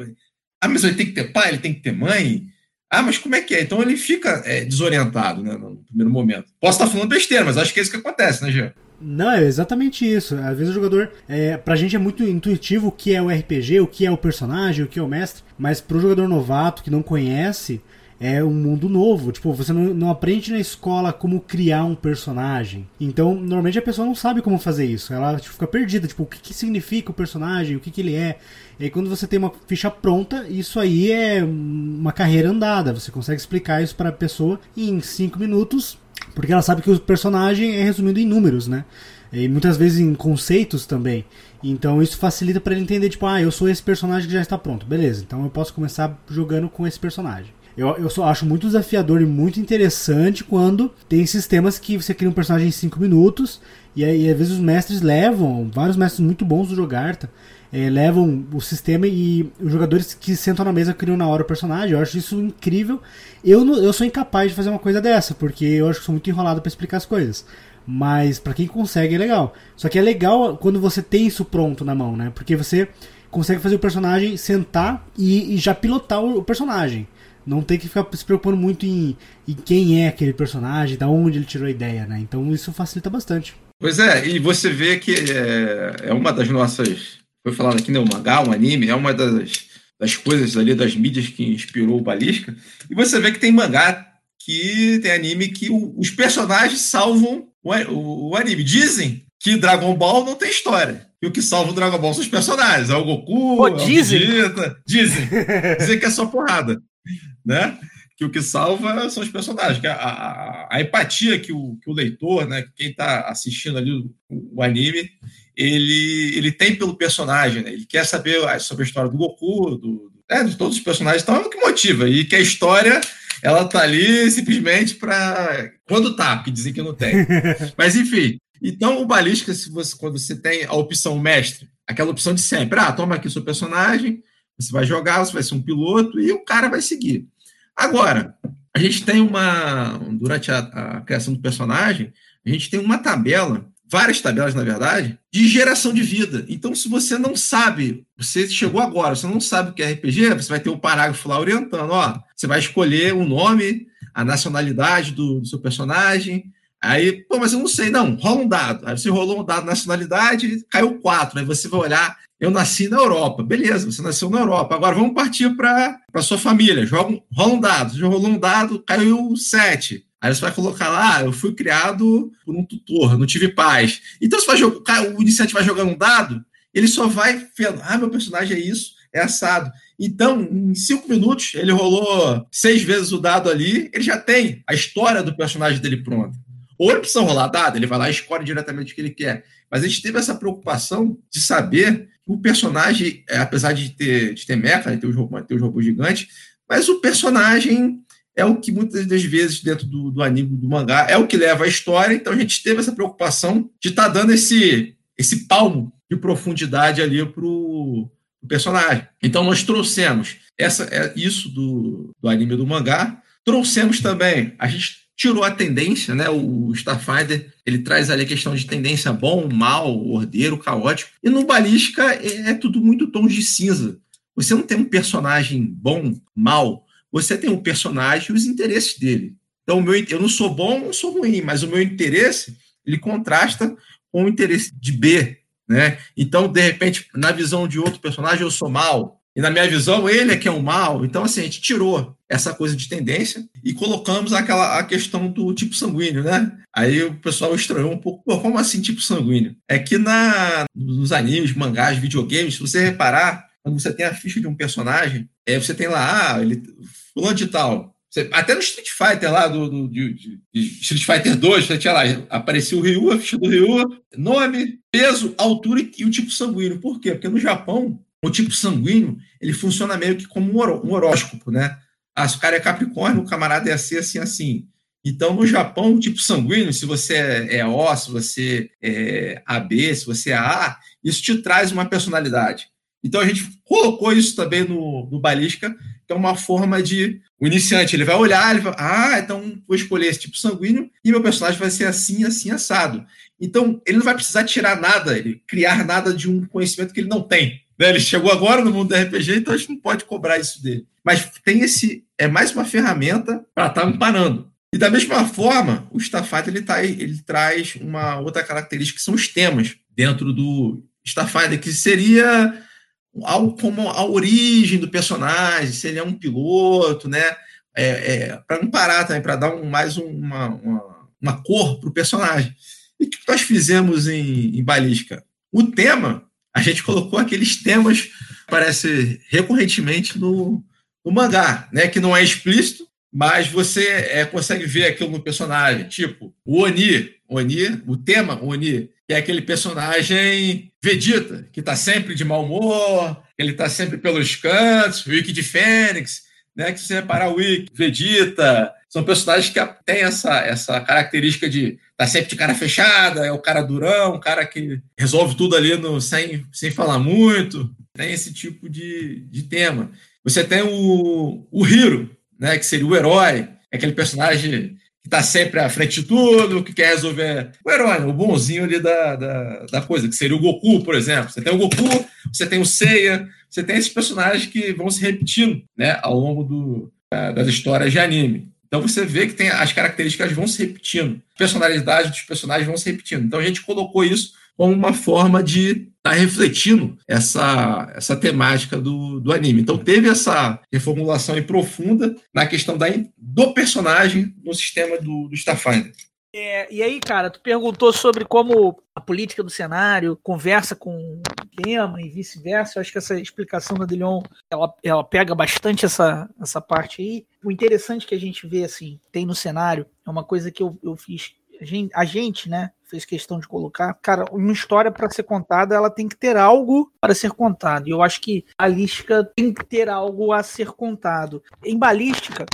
Ah, mas ele tem que ter pai, ele tem que ter mãe. Ah, mas como é que é? Então ele fica é, desorientado né, no primeiro momento. Posso estar falando besteira, mas acho que é isso que acontece, né, Gê? Não, é exatamente isso. Às vezes o jogador. É, pra gente é muito intuitivo o que é o RPG, o que é o personagem, o que é o mestre, mas pro jogador novato que não conhece, é um mundo novo. Tipo, você não, não, aprende na escola como criar um personagem. Então, normalmente a pessoa não sabe como fazer isso. Ela tipo, fica perdida. Tipo, o que, que significa o personagem? O que, que ele é? E aí, quando você tem uma ficha pronta, isso aí é uma carreira andada. Você consegue explicar isso para a pessoa em 5 minutos porque ela sabe que o personagem é resumido em números, né? E muitas vezes em conceitos também. Então isso facilita para ele entender, tipo, ah, eu sou esse personagem que já está pronto. Beleza, então eu posso começar jogando com esse personagem. Eu, eu só acho muito desafiador e muito interessante quando tem sistemas que você cria um personagem em 5 minutos e aí às vezes os mestres levam, vários mestres muito bons do Jogarta, é, levam o sistema e os jogadores que sentam na mesa criam na hora o personagem. Eu acho isso incrível. Eu, eu sou incapaz de fazer uma coisa dessa, porque eu acho que sou muito enrolado para explicar as coisas. Mas para quem consegue é legal. Só que é legal quando você tem isso pronto na mão, né? Porque você consegue fazer o personagem sentar e, e já pilotar o, o, personagem. Não tem que ficar se preocupando muito em, em quem é aquele personagem, da onde ele tirou a ideia, né? Então isso facilita bastante. Pois é, e você vê que é, é uma das nossas foi falado aqui, né, o mangá, um anime, é uma das, das coisas ali, das mídias que inspirou o Balística. E você vê que tem mangá que tem anime que o, os personagens salvam o, o, o, anime. Dizem que Dragon Ball não tem história. E o que salva o Dragon Ball são os personagens. É o Goku, Pô, dizem. É o Vegeta. Dizem. dizem que é só porrada. Né? Que o que salva são os personagens, que a, a, a empatia que o, que o leitor, né, quem está assistindo ali o, o, anime, ele, ele tem pelo personagem, né? ele quer saber sobre a história do Goku, do, é, de todos os personagens, então é o que motiva, e que a história ela tá ali simplesmente para quando tá, porque dizem que não tem. Mas enfim, então o balística, se você quando você tem a opção mestre, aquela opção de sempre, ah, toma aqui o seu personagem, você vai jogar, você vai ser um piloto e o cara vai seguir. Agora, a gente tem uma durante a, a criação do personagem, a gente tem uma tabela várias tabelas, na verdade, de geração de vida. Então, se você não sabe, você chegou agora, você não sabe o que é RPG, você vai ter um parágrafo lá orientando, ó, você vai escolher o nome, a nacionalidade do, do seu personagem, Aí, pô, mas eu não sei, não, rola um dado. Aí você rolou um dado nacionalidade, caiu quatro. Aí você vai olhar, eu nasci na Europa. Beleza, você nasceu na Europa. Agora vamos partir para sua família. Joga, rola um dado. Você rolou um dado, caiu sete. Aí você vai colocar lá, eu fui criado por um tutor, não tive paz. Então você vai jogar, o iniciante vai jogando um dado, ele só vai vendo, ah, meu personagem é isso, é assado. Então, em cinco minutos, ele rolou seis vezes o dado ali, ele já tem a história do personagem dele pronta. Ou ele precisa rolar dado, ele vai lá e escolhe diretamente o que ele quer. Mas a gente teve essa preocupação de saber que o personagem, é, apesar de ter, de ter mecha, ter os, ter os robôs gigantes, mas o personagem é o que muitas das vezes dentro do, do anime, do mangá, é o que leva a história. Então a gente teve essa preocupação de estar tá dando esse, esse palmo de profundidade ali para o personagem. Então nós trouxemos essa, é, isso do, do anime do mangá, trouxemos também, a gente tirou a tendência, né? O Starfinder, ele traz ali a questão de tendência bom, mal, ordeiro, caótico. E no Balística é, é tudo muito tons de cinza. Você não tem um personagem bom, mal, você tem um personagem e os interesses dele. Então, meu, eu não sou bom, não sou ruim, mas o meu interesse, ele contrasta com o interesse de B, né? Então, de repente, na visão de outro personagem, eu sou mal. E na minha visão, ele é que é o mal. Então, assim, a gente tirou essa coisa de tendência e colocamos aquela a questão do tipo sanguíneo, né? Aí o pessoal estranhou um pouco, Pô, como assim tipo sanguíneo? É que na, nos animes, mangás, videogames, se você reparar, quando você tem a ficha de um personagem, é, você tem lá, ah, ele, fulano de tal, você, até no Street Fighter lá, do, do de, de Street Fighter 2, você tinha lá, aparecia o Ryu, a ficha do Ryu, nome, peso, altura e, e, o tipo sanguíneo. Por quê? Porque no Japão, o tipo sanguíneo, ele funciona meio que como um, horóscopo, né? Ah, se o cara é Capricórnio, o camarada é assim, assim, assim. Então, no Japão, o tipo sanguíneo, se você é, é O, se você é AB, se você é A, isso te traz uma personalidade. Então, a gente colocou isso também no, no Balística, que é uma forma de. O iniciante ele vai olhar, ele vai, ah, então vou escolher esse tipo sanguíneo e meu personagem vai ser assim, assim, assado. Então, ele não vai precisar tirar nada, ele criar nada de um conhecimento que ele não tem. Né? Ele chegou agora no mundo do RPG, então a gente não pode cobrar isso dele. Mas tem esse. É mais uma ferramenta para estar tá amparando. E da mesma forma, o Starfighter ele, tá, ele traz uma outra característica que são os temas dentro do Starfighter, que seria algo como a origem do personagem, se ele é um piloto, né? É, é, para não parar também, para dar um, mais uma, uma, uma cor para o personagem. E o que nós fizemos em, em Balística? O tema, a gente colocou aqueles temas que aparecem recorrentemente no, no mangá, né? Que não é explícito, mas você é, consegue ver aquilo no personagem. Tipo, o Oni, Oni, o tema Oni, que é aquele personagem Vegeta, que está sempre de mau humor, ele está sempre pelos cantos, o Wiki de Fênix, né? Que se você reparar, o Wiki, Vegeta, são personagens que têm essa, essa característica de tá sempre de cara fechada, é o cara durão, o cara que resolve tudo ali no, sem, sem falar muito. Tem esse tipo de, de tema. Você tem o, o Hiro, né? Que seria o herói, é aquele personagem que está sempre à frente de tudo, que quer resolver. O herói, o bonzinho ali da, da, da, coisa, que seria o Goku, por exemplo. Você tem o Goku, você tem o Seiya, você tem esses personagens que vão se repetindo né, ao longo do, das histórias de anime. Então você vê que tem as características vão se repetindo, a personalidade dos personagens vão se repetindo. Então a gente colocou isso como uma forma de estar tá refletindo essa, essa temática do, do anime. Então teve essa reformulação profunda na questão da, do personagem no sistema do, do Starfinder. É, e aí, cara, tu perguntou sobre como a política do cenário conversa com o tema e vice-versa. Eu acho que essa explicação da Delion, ela, ela pega bastante essa, essa parte aí. O interessante que a gente vê, assim, tem no cenário, é uma coisa que eu, eu fiz a gente, a gente, né, fez questão de colocar, cara, uma história para ser contada, ela tem que ter algo para ser contado. E eu acho que a balística tem que ter algo a ser contado. Em balística,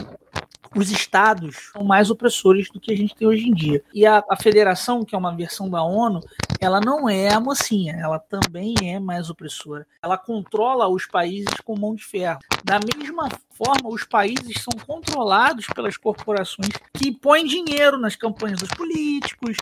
os estados são mais opressores do que a gente tem hoje em dia. E a, a, federação, que é uma versão da ONU, ela não é a mocinha, ela também é mais opressora. Ela controla os países com mão de ferro. Da mesma forma, os países são controlados pelas corporações que põem dinheiro nas campanhas dos políticos,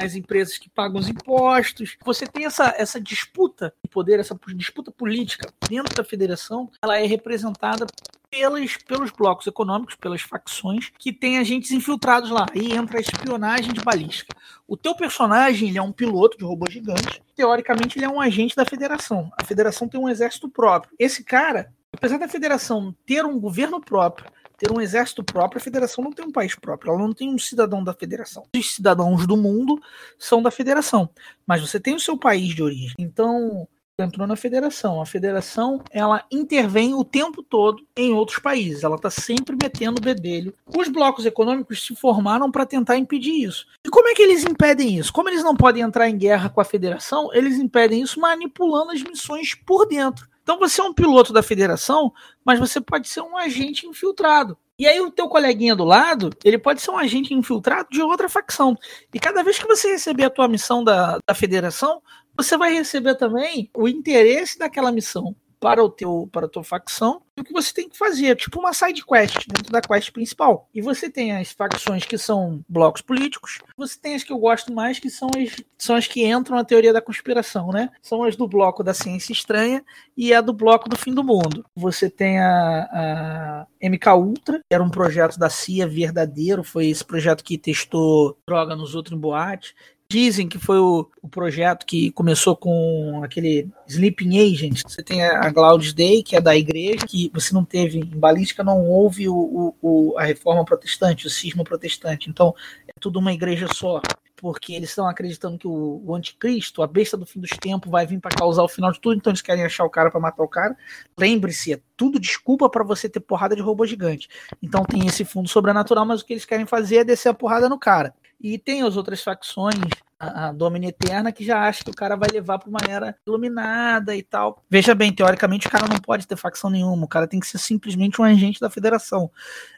nas empresas que pagam os impostos. Você tem essa, essa disputa de poder, essa disputa política dentro da federação, ela é representada pelos, pelos blocos econômicos, pelas facções que têm agentes infiltrados lá. Aí entra a espionagem de balística. O teu personagem ele é um piloto de robô gigante. Teoricamente, ele é um agente da federação. A federação tem um exército próprio. Esse cara, apesar da federação ter um governo próprio, ter um exército próprio, a federação não tem um país próprio, ela não tem um cidadão da federação. Os cidadãos do mundo são da federação, mas você tem o seu país de origem. Então, entrou na federação. A federação ela intervém o tempo todo em outros países. Ela está sempre metendo o bedelho. Os blocos econômicos se formaram para tentar impedir isso. E como é que eles impedem isso? Como eles não podem entrar em guerra com a federação, eles impedem isso manipulando as missões por dentro. Então você é um piloto da federação, mas você pode ser um agente infiltrado. E aí o teu coleguinha do lado, ele pode ser um agente infiltrado de outra facção. E cada vez que você receber a tua missão da, da federação, você vai receber também o interesse daquela missão. para o teu para a tua facção. E o que você tem que fazer, tipo uma side quest dentro da quest principal. E você tem as facções que são blocos políticos, você tem as que eu gosto mais que são as são as que entram na teoria da conspiração, né? São as do bloco da ciência estranha e a do bloco do fim do mundo. Você tem a, a MK Ultra, que era um projeto da CIA verdadeiro, foi esse projeto que testou droga nos outros em boate. Dizem que foi o, o, projeto que começou com aquele Sleeping Agent. Você tem a, a Day, que é da igreja, que você não teve em balística, não houve o, o, a reforma protestante, o cisma protestante. Então, é tudo uma igreja só porque eles estão acreditando que o, o, anticristo, a besta do fim dos tempos, vai vir para causar o final de tudo, então eles querem achar o cara para matar o cara. Lembre-se, é tudo desculpa para você ter porrada de robô gigante. Então tem esse fundo sobrenatural, mas o que eles querem fazer é descer a porrada no cara. E tem as outras facções, a, a Domina Eterna, que já acha que o cara vai levar para uma era iluminada e tal. Veja bem, teoricamente o cara não pode ter facção nenhuma, o cara tem que ser simplesmente um agente da federação.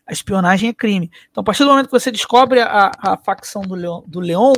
A espionagem é crime. Então, a partir do momento que você descobre a, a facção do Leon, do Leon,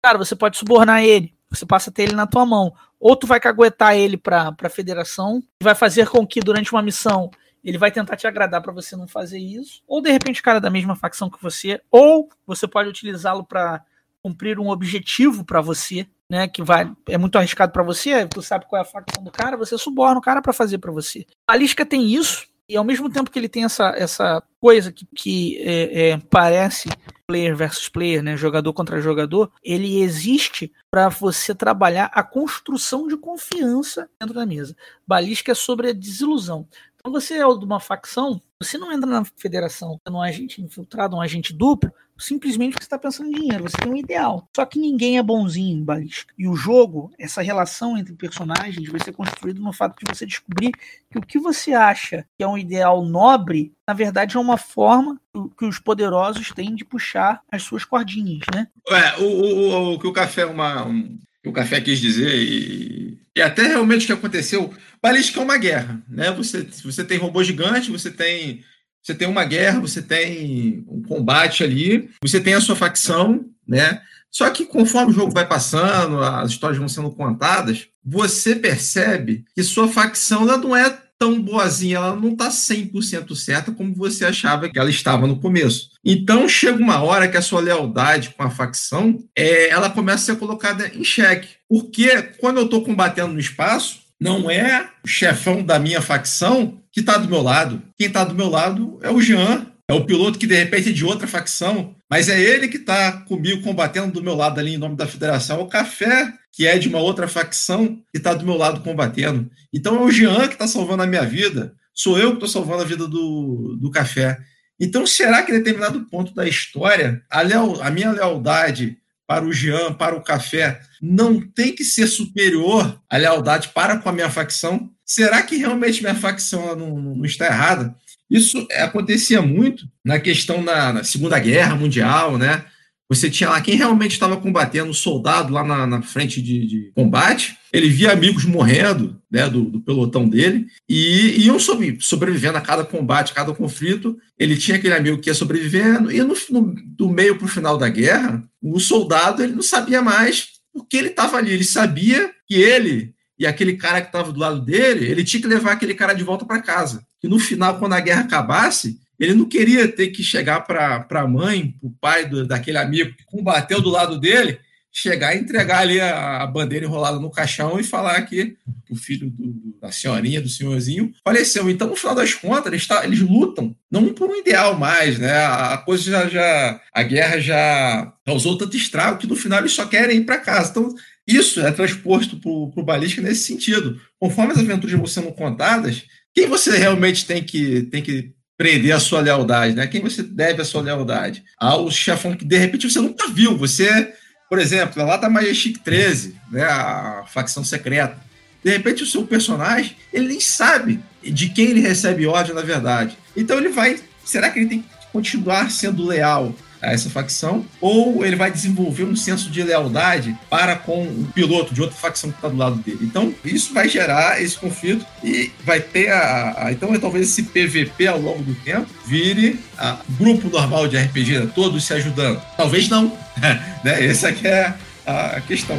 cara, você pode subornar ele. Você passa a ter ele na tua mão. Ou tu vai caguetar ele para a federação, vai fazer com que durante uma missão ele vai tentar te agradar para você não fazer isso, ou de repente o cara é da mesma facção que você, ou você pode utilizá-lo para cumprir um objetivo para você, né, que vai é muito arriscado para você, tu sabe qual é a facção do cara, você suborna o cara para fazer para você. A Lisca tem isso, e ao mesmo tempo que ele tem essa, essa coisa que, que é, é, parece player versus player, né, jogador contra jogador, ele existe para você trabalhar a construção de confiança dentro da mesa. Balística é sobre a desilusão. Quando você é de uma facção, você não entra na federação sendo um agente infiltrado, um agente duplo, simplesmente porque você está pensando em dinheiro, você tem um ideal. Só que ninguém é bonzinho em balística. E o jogo, essa relação entre personagens, vai ser construído no fato de você descobrir que o que você acha que é um ideal nobre, na verdade é uma forma que os poderosos têm de puxar as suas cordinhas, né? É, o, o, o, que o café é uma. Um, o café quis dizer, e, e até realmente o que aconteceu Balística é uma guerra, né? Você, você tem robô gigante, você tem você tem uma guerra, você tem um combate ali, você tem a sua facção, né? Só que conforme o jogo vai passando, as histórias vão sendo contadas, você percebe que sua facção ela não é tão boazinha, ela não está 100% certa como você achava que ela estava no começo. Então chega uma hora que a sua lealdade com a facção, é, ela começa a ser colocada em xeque. Porque quando eu estou combatendo no espaço, não é o chefão da minha facção que está do meu lado. Quem está do meu lado é o Jean, é o piloto que de repente é de outra facção, mas é ele que está comigo combatendo do meu lado ali em nome da federação. É o Café, que é de uma outra facção, que está do meu lado combatendo. Então é o Jean que está salvando a minha vida. Sou eu que estou salvando a vida do, do Café. Então, será que em determinado ponto da história, a, leal, a minha lealdade para o Jean, para o Café, não tem que ser superior à lealdade para com a minha facção? Será que realmente minha facção não, não, está errada? Isso acontecia muito na questão da na Segunda Guerra Mundial, né? Você tinha lá quem realmente estava combatendo, o soldado lá na, na frente de, de, combate. Ele via amigos morrendo né, do, do pelotão dele e iam sobre, sobrevivendo a cada combate, a cada conflito. Ele tinha aquele amigo que ia sobrevivendo e no, no do meio para o final da guerra, o soldado ele não sabia mais porque ele estava ali. Ele sabia que ele e aquele cara que estava do lado dele, ele tinha que levar aquele cara de volta para casa. E no final, quando a guerra acabasse, ele não queria ter que chegar para a mãe, para o pai do, daquele amigo que combateu do lado dele, chegar e entregar ali a, a bandeira enrolada no caixão e falar que o filho do, da senhorinha, do senhorzinho, faleceu. Então, no final das contas, eles, tá, eles lutam não por um ideal mais, né? A, coisa já, já. A guerra já causou tanto estrago que no final eles só querem ir para casa. Então, isso é transposto para o balística nesse sentido. Conforme as aventuras vão sendo contadas, quem você realmente tem que, tem que prender a sua lealdade, né? Quem você deve a sua lealdade? Ao chefão que de repente você nunca viu. Você, por exemplo, lá da Majestic 13, né? A facção secreta. De repente o seu personagem, ele nem sabe de quem ele recebe ódio na verdade. Então ele vai, será que ele tem que continuar sendo leal a essa facção, ou ele vai desenvolver um senso de lealdade para com o piloto de outra facção que está do lado dele. Então, isso vai gerar esse conflito e vai ter a. a então, talvez esse PVP ao longo do tempo vire a grupo normal de RPG, todos se ajudando. Talvez não. né? Essa aqui é a questão.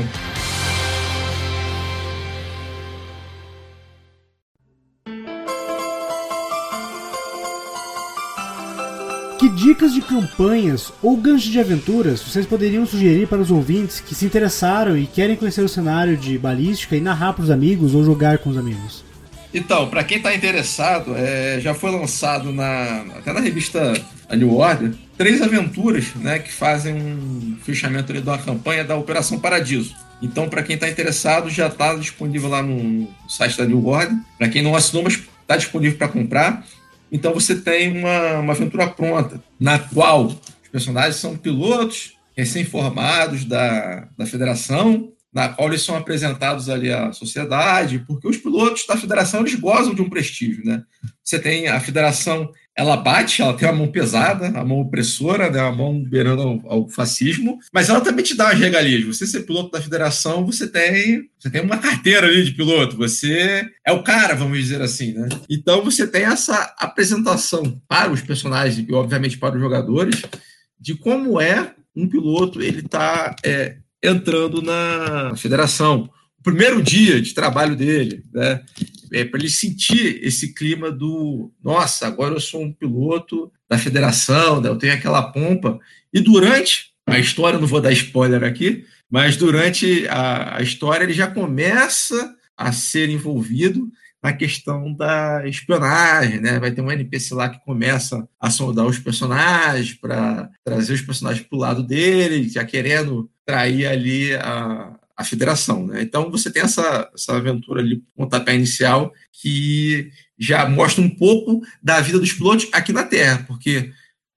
Que dicas de campanhas ou ganchos de aventuras vocês poderiam sugerir para os ouvintes que se interessaram e querem conhecer o cenário de balística e narrar para os amigos ou jogar com os amigos? Então, para quem está interessado, é, já foi lançado na, até na revista a New Order três aventuras né, que fazem um fechamento de uma campanha da Operação Paradiso. Então, para quem está interessado, já está disponível lá no site da New Order. Para quem não assinou, mas está disponível para comprar. Então, você tem uma, uma aventura pronta, na qual os personagens são pilotos recém-formados da, da federação na qual eles são apresentados ali à sociedade, porque os pilotos da federação eles gozam de um prestígio, né? Você tem a federação, ela bate, ela tem uma mão pesada, a mão opressora, né? a mão beirando ao, ao, fascismo, mas ela também te dá as regalias. Você ser piloto da federação, você tem, você tem uma carteira ali de piloto, você é o cara, vamos dizer assim, né? Então você tem essa apresentação para os personagens e obviamente para os jogadores de como é um piloto ele está é, entrando na federação. O primeiro dia de trabalho dele, né? É para ele sentir esse clima do nossa, agora eu sou um piloto da federação, né? eu tenho aquela pompa. E durante a história, não vou dar spoiler aqui, mas durante a, a história ele já começa a ser envolvido na questão da espionagem, né? Vai ter um NPC lá que começa a sondar os personagens para trazer os personagens para o lado dele, já querendo trair ali a, a federação, né? Então você tem essa, essa aventura ali, pontapé inicial, que já mostra um pouco da vida dos pilotos aqui na Terra, porque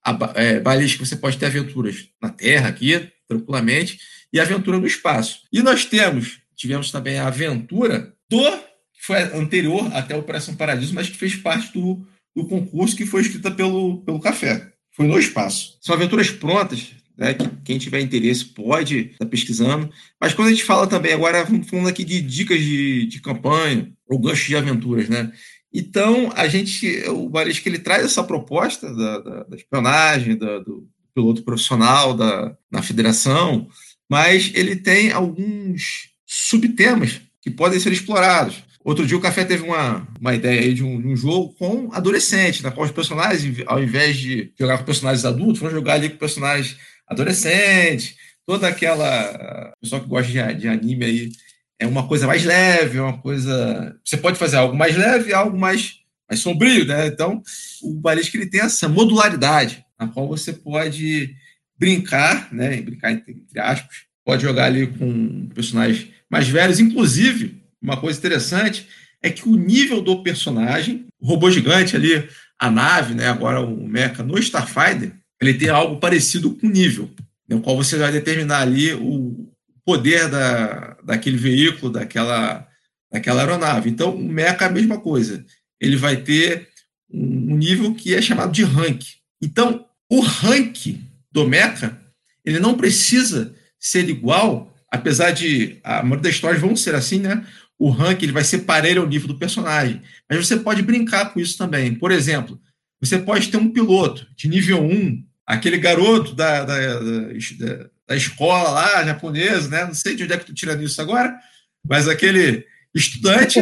a é, balística você pode ter aventuras na Terra aqui, tranquilamente, e aventura no espaço. E nós temos, tivemos também a aventura do que foi anterior até a Operação Paradiso, mas que fez parte do, do concurso que foi escrita pelo, pelo Café. Foi no espaço. São aventuras prontas, né, que quem tiver interesse pode estar tá pesquisando. Mas quando a gente fala também, agora falando aqui de dicas de, de campanha ou ganchos de aventuras, né? Então, a gente, o Balística, ele traz essa proposta da, da, da espionagem, da, do piloto profissional da, na federação, mas ele tem alguns subtemas que podem ser explorados. Outro dia o Café teve uma, uma ideia aí de um, um jogo com adolescente, na qual os personagens, ao invés de jogar com personagens adultos, vão jogar ali com personagens adolescentes, toda aquela. Pessoal que gosta de, de anime aí é uma coisa mais leve, é uma coisa. Você pode fazer algo mais leve, algo mais, mais sombrio, né? Então, o Balística ele tem essa modularidade, na qual você pode brincar, né? Brincar entre, entre aspas, pode jogar ali com personagens mais velhos, inclusive uma coisa interessante é que o nível do personagem, o robô gigante ali, a nave, né, agora o mecha no Starfighter, ele tem algo parecido com o nível, no né, qual você vai determinar ali o poder da, daquele veículo, daquela, daquela aeronave. Então, o mecha é a mesma coisa. Ele vai ter um nível que é chamado de rank. Então, o rank do mecha, ele não precisa ser igual, apesar de a maioria das histórias vão ser assim, né? O ranking ele vai ser parelho ao nível do personagem. Mas você pode brincar com isso também. Por exemplo, você pode ter um piloto de nível 1, aquele garoto da, da, da, da escola lá, japonesa, né? Não sei de onde é que tu tira isso agora, mas aquele estudante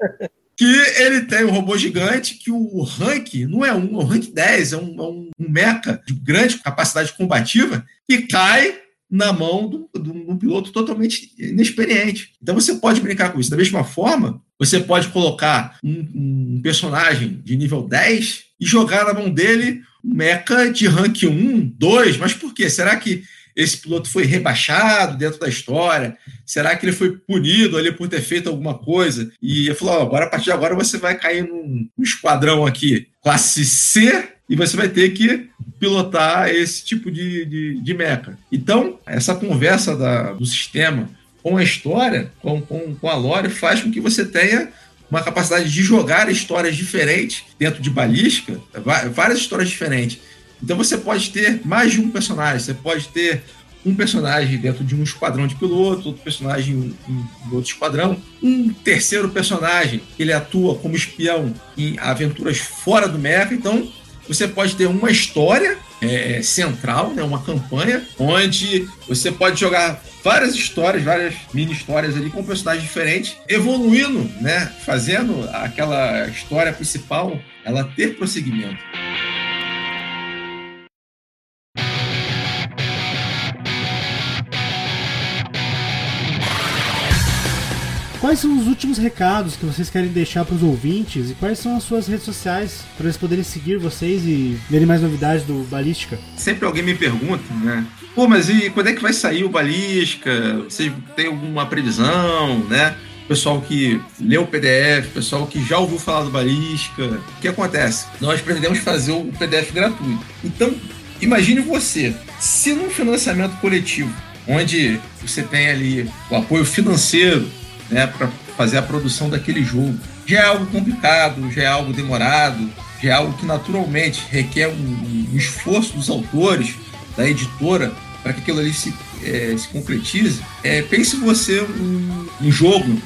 que ele tem um robô gigante que o rank não é um, é um rank 10, é um, é um mecha de grande capacidade combativa que cai na mão de um piloto totalmente inexperiente. Então você pode brincar com isso. Da mesma forma, você pode colocar um, um personagem de nível 10 e jogar na mão dele um mecha de rank 1, 2. Mas por quê? Será que esse piloto foi rebaixado dentro da história? Será que ele foi punido ali por ter feito alguma coisa? E ele falou: oh, agora, a partir de agora, você vai cair num, num esquadrão aqui, classe C, e você vai ter que pilotar esse tipo de, de, de meca. Então, essa conversa da, do sistema com a história, com, com, com a lore, faz com que você tenha uma capacidade de jogar histórias diferentes dentro de balística, várias histórias diferentes. Então você pode ter mais de um personagem, você pode ter um personagem dentro de um esquadrão de piloto, outro personagem em, em outro esquadrão, um terceiro personagem, ele atua como espião em aventuras fora do mecha, então você pode ter uma história é, central, né, uma campanha, onde você pode jogar várias histórias, várias mini histórias ali com personagens diferentes, evoluindo, né, fazendo aquela história principal ela ter prosseguimento. Quais são os últimos recados que vocês querem deixar para os ouvintes e quais são as suas redes sociais para eles poderem seguir vocês e verem mais novidades do Balística? Sempre alguém me pergunta, né? Pô, mas e quando é que vai sair o Balística? Você tem alguma previsão, né? Pessoal que leu o PDF, pessoal que já ouviu falar do Balística. O que acontece? Nós pretendemos fazer o PDF gratuito. Então, imagine você, se num financiamento coletivo, onde você tem ali o apoio financeiro né, para fazer a produção daquele jogo. Já é algo complicado, já é algo demorado, já é algo que naturalmente requer um, um esforço dos autores, da editora, para que aquilo ali se, é, se concretize. É, pense você um, um jogo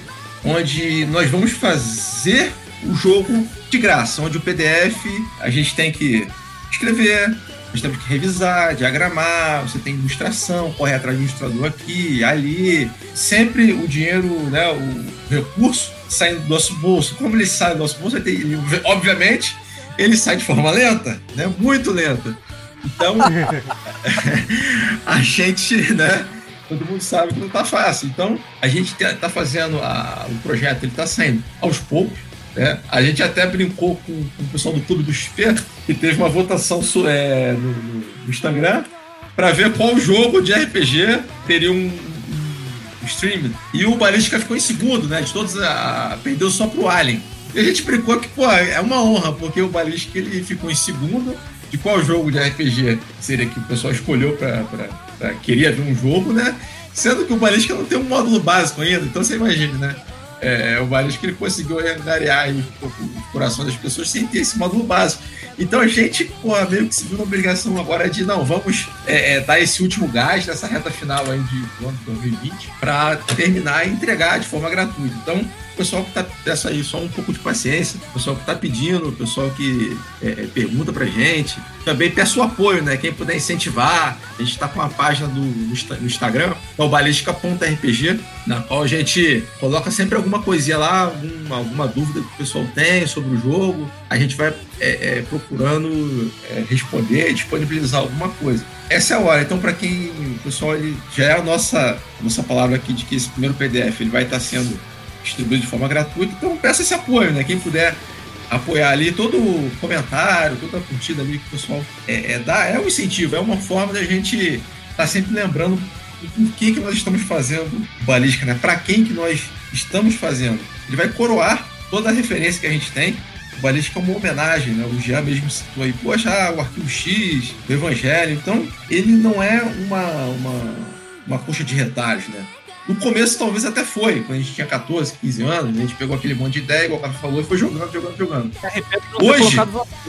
onde nós vamos fazer o jogo de graça, onde o PDF a gente tem que escrever, nós temos que revisar, diagramar, você tem ilustração, corre atrás do ilustrador aqui, ali. Sempre o dinheiro, né, o recurso saindo do nosso bolso. Como ele sai do nosso bolso, ele, obviamente, ele sai de forma lenta, né, muito lenta. Então, a gente, né, todo mundo sabe que não está fácil. Então, a gente está fazendo a, o projeto, ele está saindo aos poucos, é, a gente até brincou com, com, o pessoal do Clube do XP, que teve uma votação é, no, no, Instagram, para ver qual jogo de RPG teria um, um stream. E o Balística ficou em segundo, né? De todos, a, perdeu só pro Alien. E a gente brincou que, pô, é uma honra, porque o Balística ele ficou em segundo. De qual jogo de RPG seria que o pessoal escolheu para queria ver um jogo, né? Sendo que o Balística não tem um módulo básico ainda, então você imagina, né? É, o Varesco ele conseguiu angariar o coração das pessoas sem ter esse módulo básico. Então a gente, pô, meio que se viu na obrigação agora de, não, vamos é, é, dar esse último gás nessa reta final aí de ano 2020 para terminar e entregar de forma gratuita. Então, pessoal que está peça aí só um pouco de paciência, pessoal que está pedindo, pessoal que é, é pergunta pra gente. Também peço apoio, né? Quem puder incentivar, a gente está com uma página do, no Instagram, é o balística.rpg, na qual a gente coloca sempre alguma coisinha lá, alguma, alguma dúvida que o pessoal tem sobre o jogo. A gente vai é, é, procurando é, responder, disponibilizar alguma coisa. Essa é a hora. Então, para quem o pessoal ele, já é a nossa, nossa palavra aqui de que esse primeiro PDF ele vai estar sendo distribuído de forma gratuita. Então peça esse apoio, né? Quem puder apoiar ali todo comentário, toda a curtida ali que o pessoal é, é dá, é um incentivo, é uma forma da gente estar tá sempre lembrando por que, que nós estamos fazendo balística, né? Para quem que nós estamos fazendo. Ele vai coroar toda a referência que a gente tem. O balística é uma homenagem, né? O Jean mesmo citou aí, poxa, ah, o arquivo X, o Evangelho. Então, ele não é uma, uma, uma coxa de retalhos, né? No começo, talvez até foi, quando a gente tinha 14, 15 anos, a gente pegou aquele monte de ideia, igual o cara falou, e foi jogando, jogando, jogando. Hoje,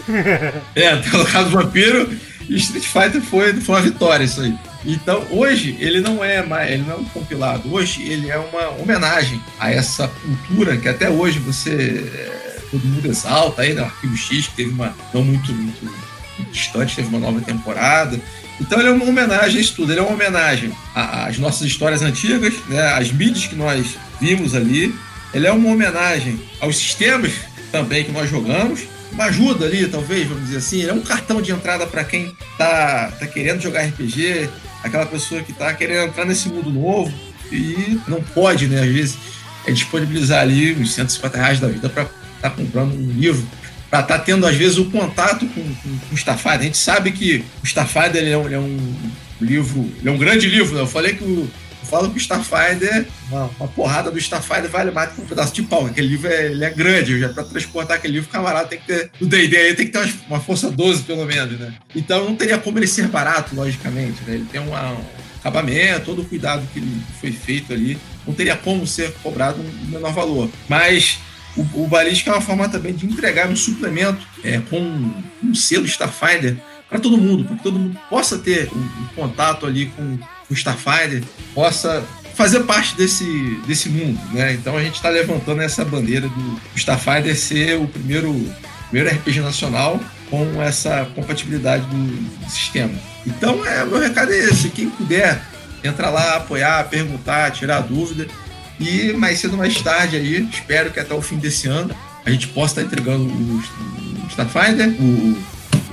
é, ter colocado vampiro e Street Fighter foi, foi uma vitória isso aí. Então, hoje, ele não é mais, ele não é um compilado, hoje ele é uma homenagem a essa cultura que até hoje você, é, todo mundo exalta aí, né, Arquivo X, que teve uma, não muito, muito, muito distante, teve uma nova temporada, então ele é uma homenagem a isso tudo, ele é uma homenagem às nossas histórias antigas, né, às mídias que nós vimos ali. Ele é uma homenagem aos sistemas também que nós jogamos. Uma ajuda ali, talvez, vamos dizer assim. Ele é um cartão de entrada para quem tá, tá querendo jogar RPG, aquela pessoa que tá querendo entrar nesse mundo novo e não pode, né? Às vezes é disponibilizar ali uns 150 reais da vida para estar tá comprando um livro para estar tá tendo, às vezes, o contato com, com, com o Starfighter. A gente sabe que o Starfighter ele é, um, ele é um livro, ele é um grande livro. Né? Eu falei que o, eu falo que o Starfighter, uma, uma porrada do Starfighter vale mais do que um pedaço de pau. Aquele livro é, ele é grande, já para transportar aquele livro, o camarada tem que ter. O DD aí tem que ter uma, força 12, pelo menos, né? Então não teria como ele ser barato, logicamente. Né? Ele tem uma, um acabamento, todo o cuidado que, ele, que foi feito ali. Não teria como ser cobrado um menor valor. Mas o, o Balística é uma forma também de entregar um suplemento é, com um, selo Starfighter para todo mundo, para que todo mundo possa ter um, um contato ali com o Starfighter, possa fazer parte desse, desse mundo, né? Então a gente está levantando essa bandeira do Starfighter ser o primeiro, primeiro RPG nacional com essa compatibilidade do, sistema. Então, é, meu recado é esse: quem puder, entra lá, apoiar, perguntar, tirar dúvida. E mais cedo ou mais tarde aí, espero que até o fim desse ano a gente possa estar entregando o, o Starfinder, o,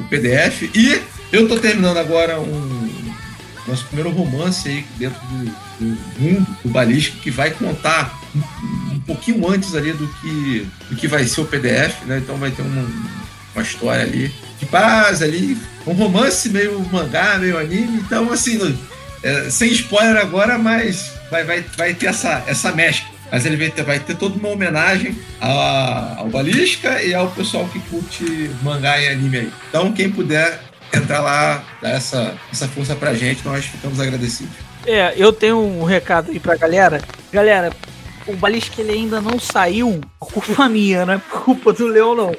o PDF. E eu estou terminando agora um nosso primeiro romance aí dentro do, do mundo do balístico que vai contar um, um pouquinho antes ali do que, do que vai ser o PDF, né? Então vai ter uma, uma história ali de base ali, um romance meio mangá, meio anime. Então, assim, é, sem spoiler agora, mas vai, vai, vai ter essa, essa mescla. Mas ele vai ter, vai ter toda uma homenagem ao, ao Balística e ao pessoal que curte mangá e anime aí. Então, quem puder entrar lá, dar essa, essa força pra gente, nós ficamos agradecidos. É, eu tenho um recado aí pra galera. Galera, o Balística ele ainda não saiu culpa minha, não é culpa do Leão, não.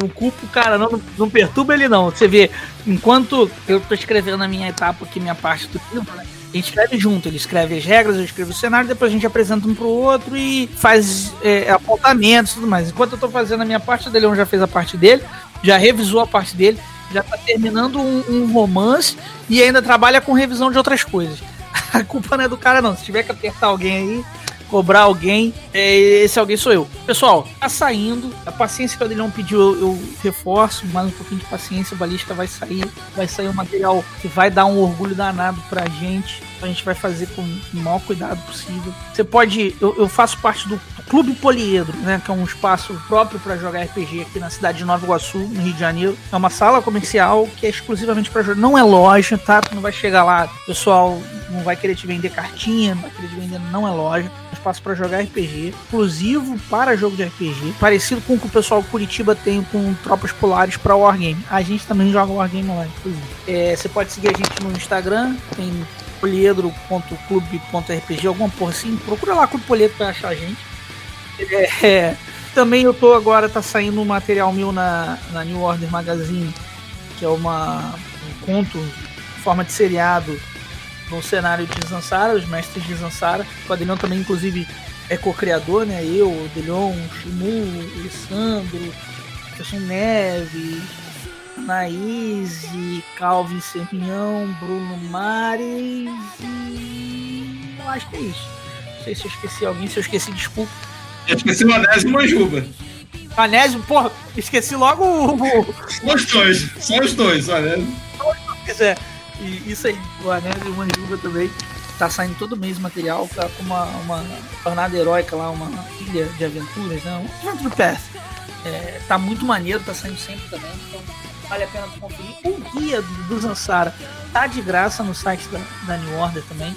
Não culpo o cara, não, não perturba ele, não. Você vê, enquanto eu tô escrevendo a minha etapa aqui, minha parte do livro, né? A gente escreve junto, ele escreve as regras, eu escrevo o cenário, depois a gente apresenta um pro outro e faz é, apontamentos e tudo mais. Enquanto eu tô fazendo a minha parte, o Deleon já fez a parte dele, já revisou a parte dele, já tá terminando um, um romance e ainda trabalha com revisão de outras coisas. A culpa não é do cara, não. Se tiver que apertar alguém aí, cobrar alguém, é, esse alguém sou eu. Pessoal, tá saindo. A paciência que o Adelhão pediu, eu, eu, reforço. Mais um pouquinho de paciência. O Balística vai sair. Vai sair um material que vai dar um orgulho danado pra gente. A gente vai fazer com o maior cuidado possível. Você pode. Eu, eu faço parte do Clube Poliedro, né? Que é um espaço próprio para jogar RPG aqui na cidade de Nova Iguaçu, no Rio de Janeiro. É uma sala comercial que é exclusivamente para jogar. Não é loja, tá? Tu não vai chegar lá, pessoal não vai querer te vender cartinha, não vai querer te vender, não é loja. É espaço para jogar RPG, exclusivo para jogo de RPG, parecido com o que o pessoal de Curitiba tem com Tropas Polares para Wargame. A gente também joga Wargame lá, inclusive. É, você pode seguir a gente no Instagram, tem poliedro.clube.rpg, alguma porra assim. Procura lá Clube Poliedro pra achar a gente. É, é, também eu tô agora, tá saindo um material meu na, na New Order Magazine, que é uma, um conto em forma de seriado no cenário de Zansara, os mestres de Zansara. O Adelion também, inclusive, é co-criador, né? Eu, o Delion, o Shimu, o Alessandro, Neves, Anaís, Calvin Sermião, Bruno Mares e. Eu acho que é isso. Não sei se eu esqueci alguém, se eu esqueci, desculpa. Eu esqueci o Anésio e o Manjuba. Anésio, porra, esqueci logo o. Só os dois, só os dois, o Anésio. É, e isso aí, o Anésio e o Manjuba também. Tá saindo todo mês material, tá com uma, uma jornada heróica lá, uma ilha de aventuras, né? Um Adventure Path. É, tá muito maneiro, tá saindo sempre também, então vale a pena conferir. O guia do Zansara tá de graça no site da, da New Order também,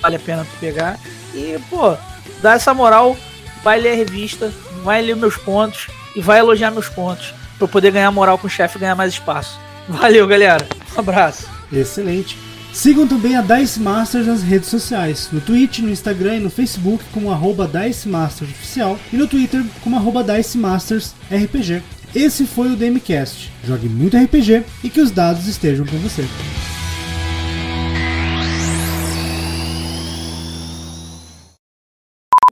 vale a pena tu pegar. E, pô, dá essa moral vai ler a revista, vai ler meus pontos e vai elogiar meus pontos para eu poder ganhar moral com o chefe e ganhar mais espaço. Valeu, galera. Um abraço. Excelente. Sigam também a Dice Masters nas redes sociais, no Twitch, no Instagram e no Facebook como arroba Dice Masters Oficial e no Twitter como arroba Dice Masters RPG. Esse foi o DMCast. Jogue muito RPG e que os dados estejam com você.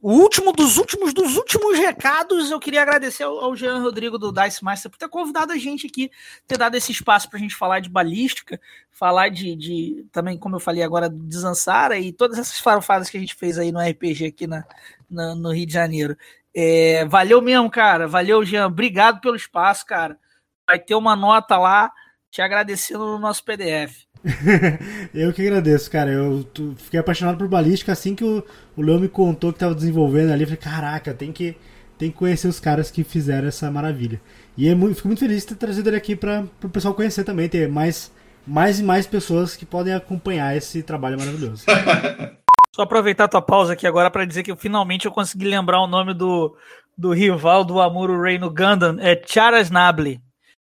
O último dos últimos dos últimos recados, eu queria agradecer ao, Jean Rodrigo do Dice Master por ter convidado a gente aqui, ter dado esse espaço para a gente falar de balística, falar de, de, também, como eu falei agora, de Zansara e todas essas farofadas que a gente fez aí no RPG aqui na, na no Rio de Janeiro. É, valeu mesmo, cara. Valeu, Jean. Obrigado pelo espaço, cara. Vai ter uma nota lá te agradecendo no nosso PDF. eu que agradeço, cara. Eu fiquei apaixonado por balística assim que o, o Leo me contou que tava desenvolvendo ali. Eu falei, caraca, tem que, tem que conhecer os caras que fizeram essa maravilha. E é muito, fico muito feliz de ter trazido ele aqui para o pessoal conhecer também, ter mais, mais e mais pessoas que podem acompanhar esse trabalho maravilhoso. Só aproveitar a tua pausa aqui agora para dizer que eu, finalmente eu consegui lembrar o nome do, do rival do Amuro Rei no Gundam. É Charas Nable.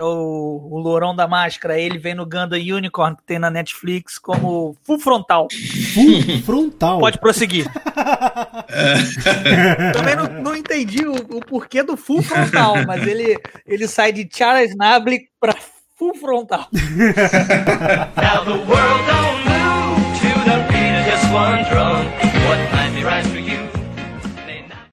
É o, o lourão da máscara. Ele vem no Gundam Unicorn, que tem na Netflix, como Full Frontal. Full Frontal? Pode prosseguir. Também não, não entendi o, o, porquê do Full Frontal, mas ele, ele sai de Charas Nable para Full Frontal. Now the world don't one drum. What might be right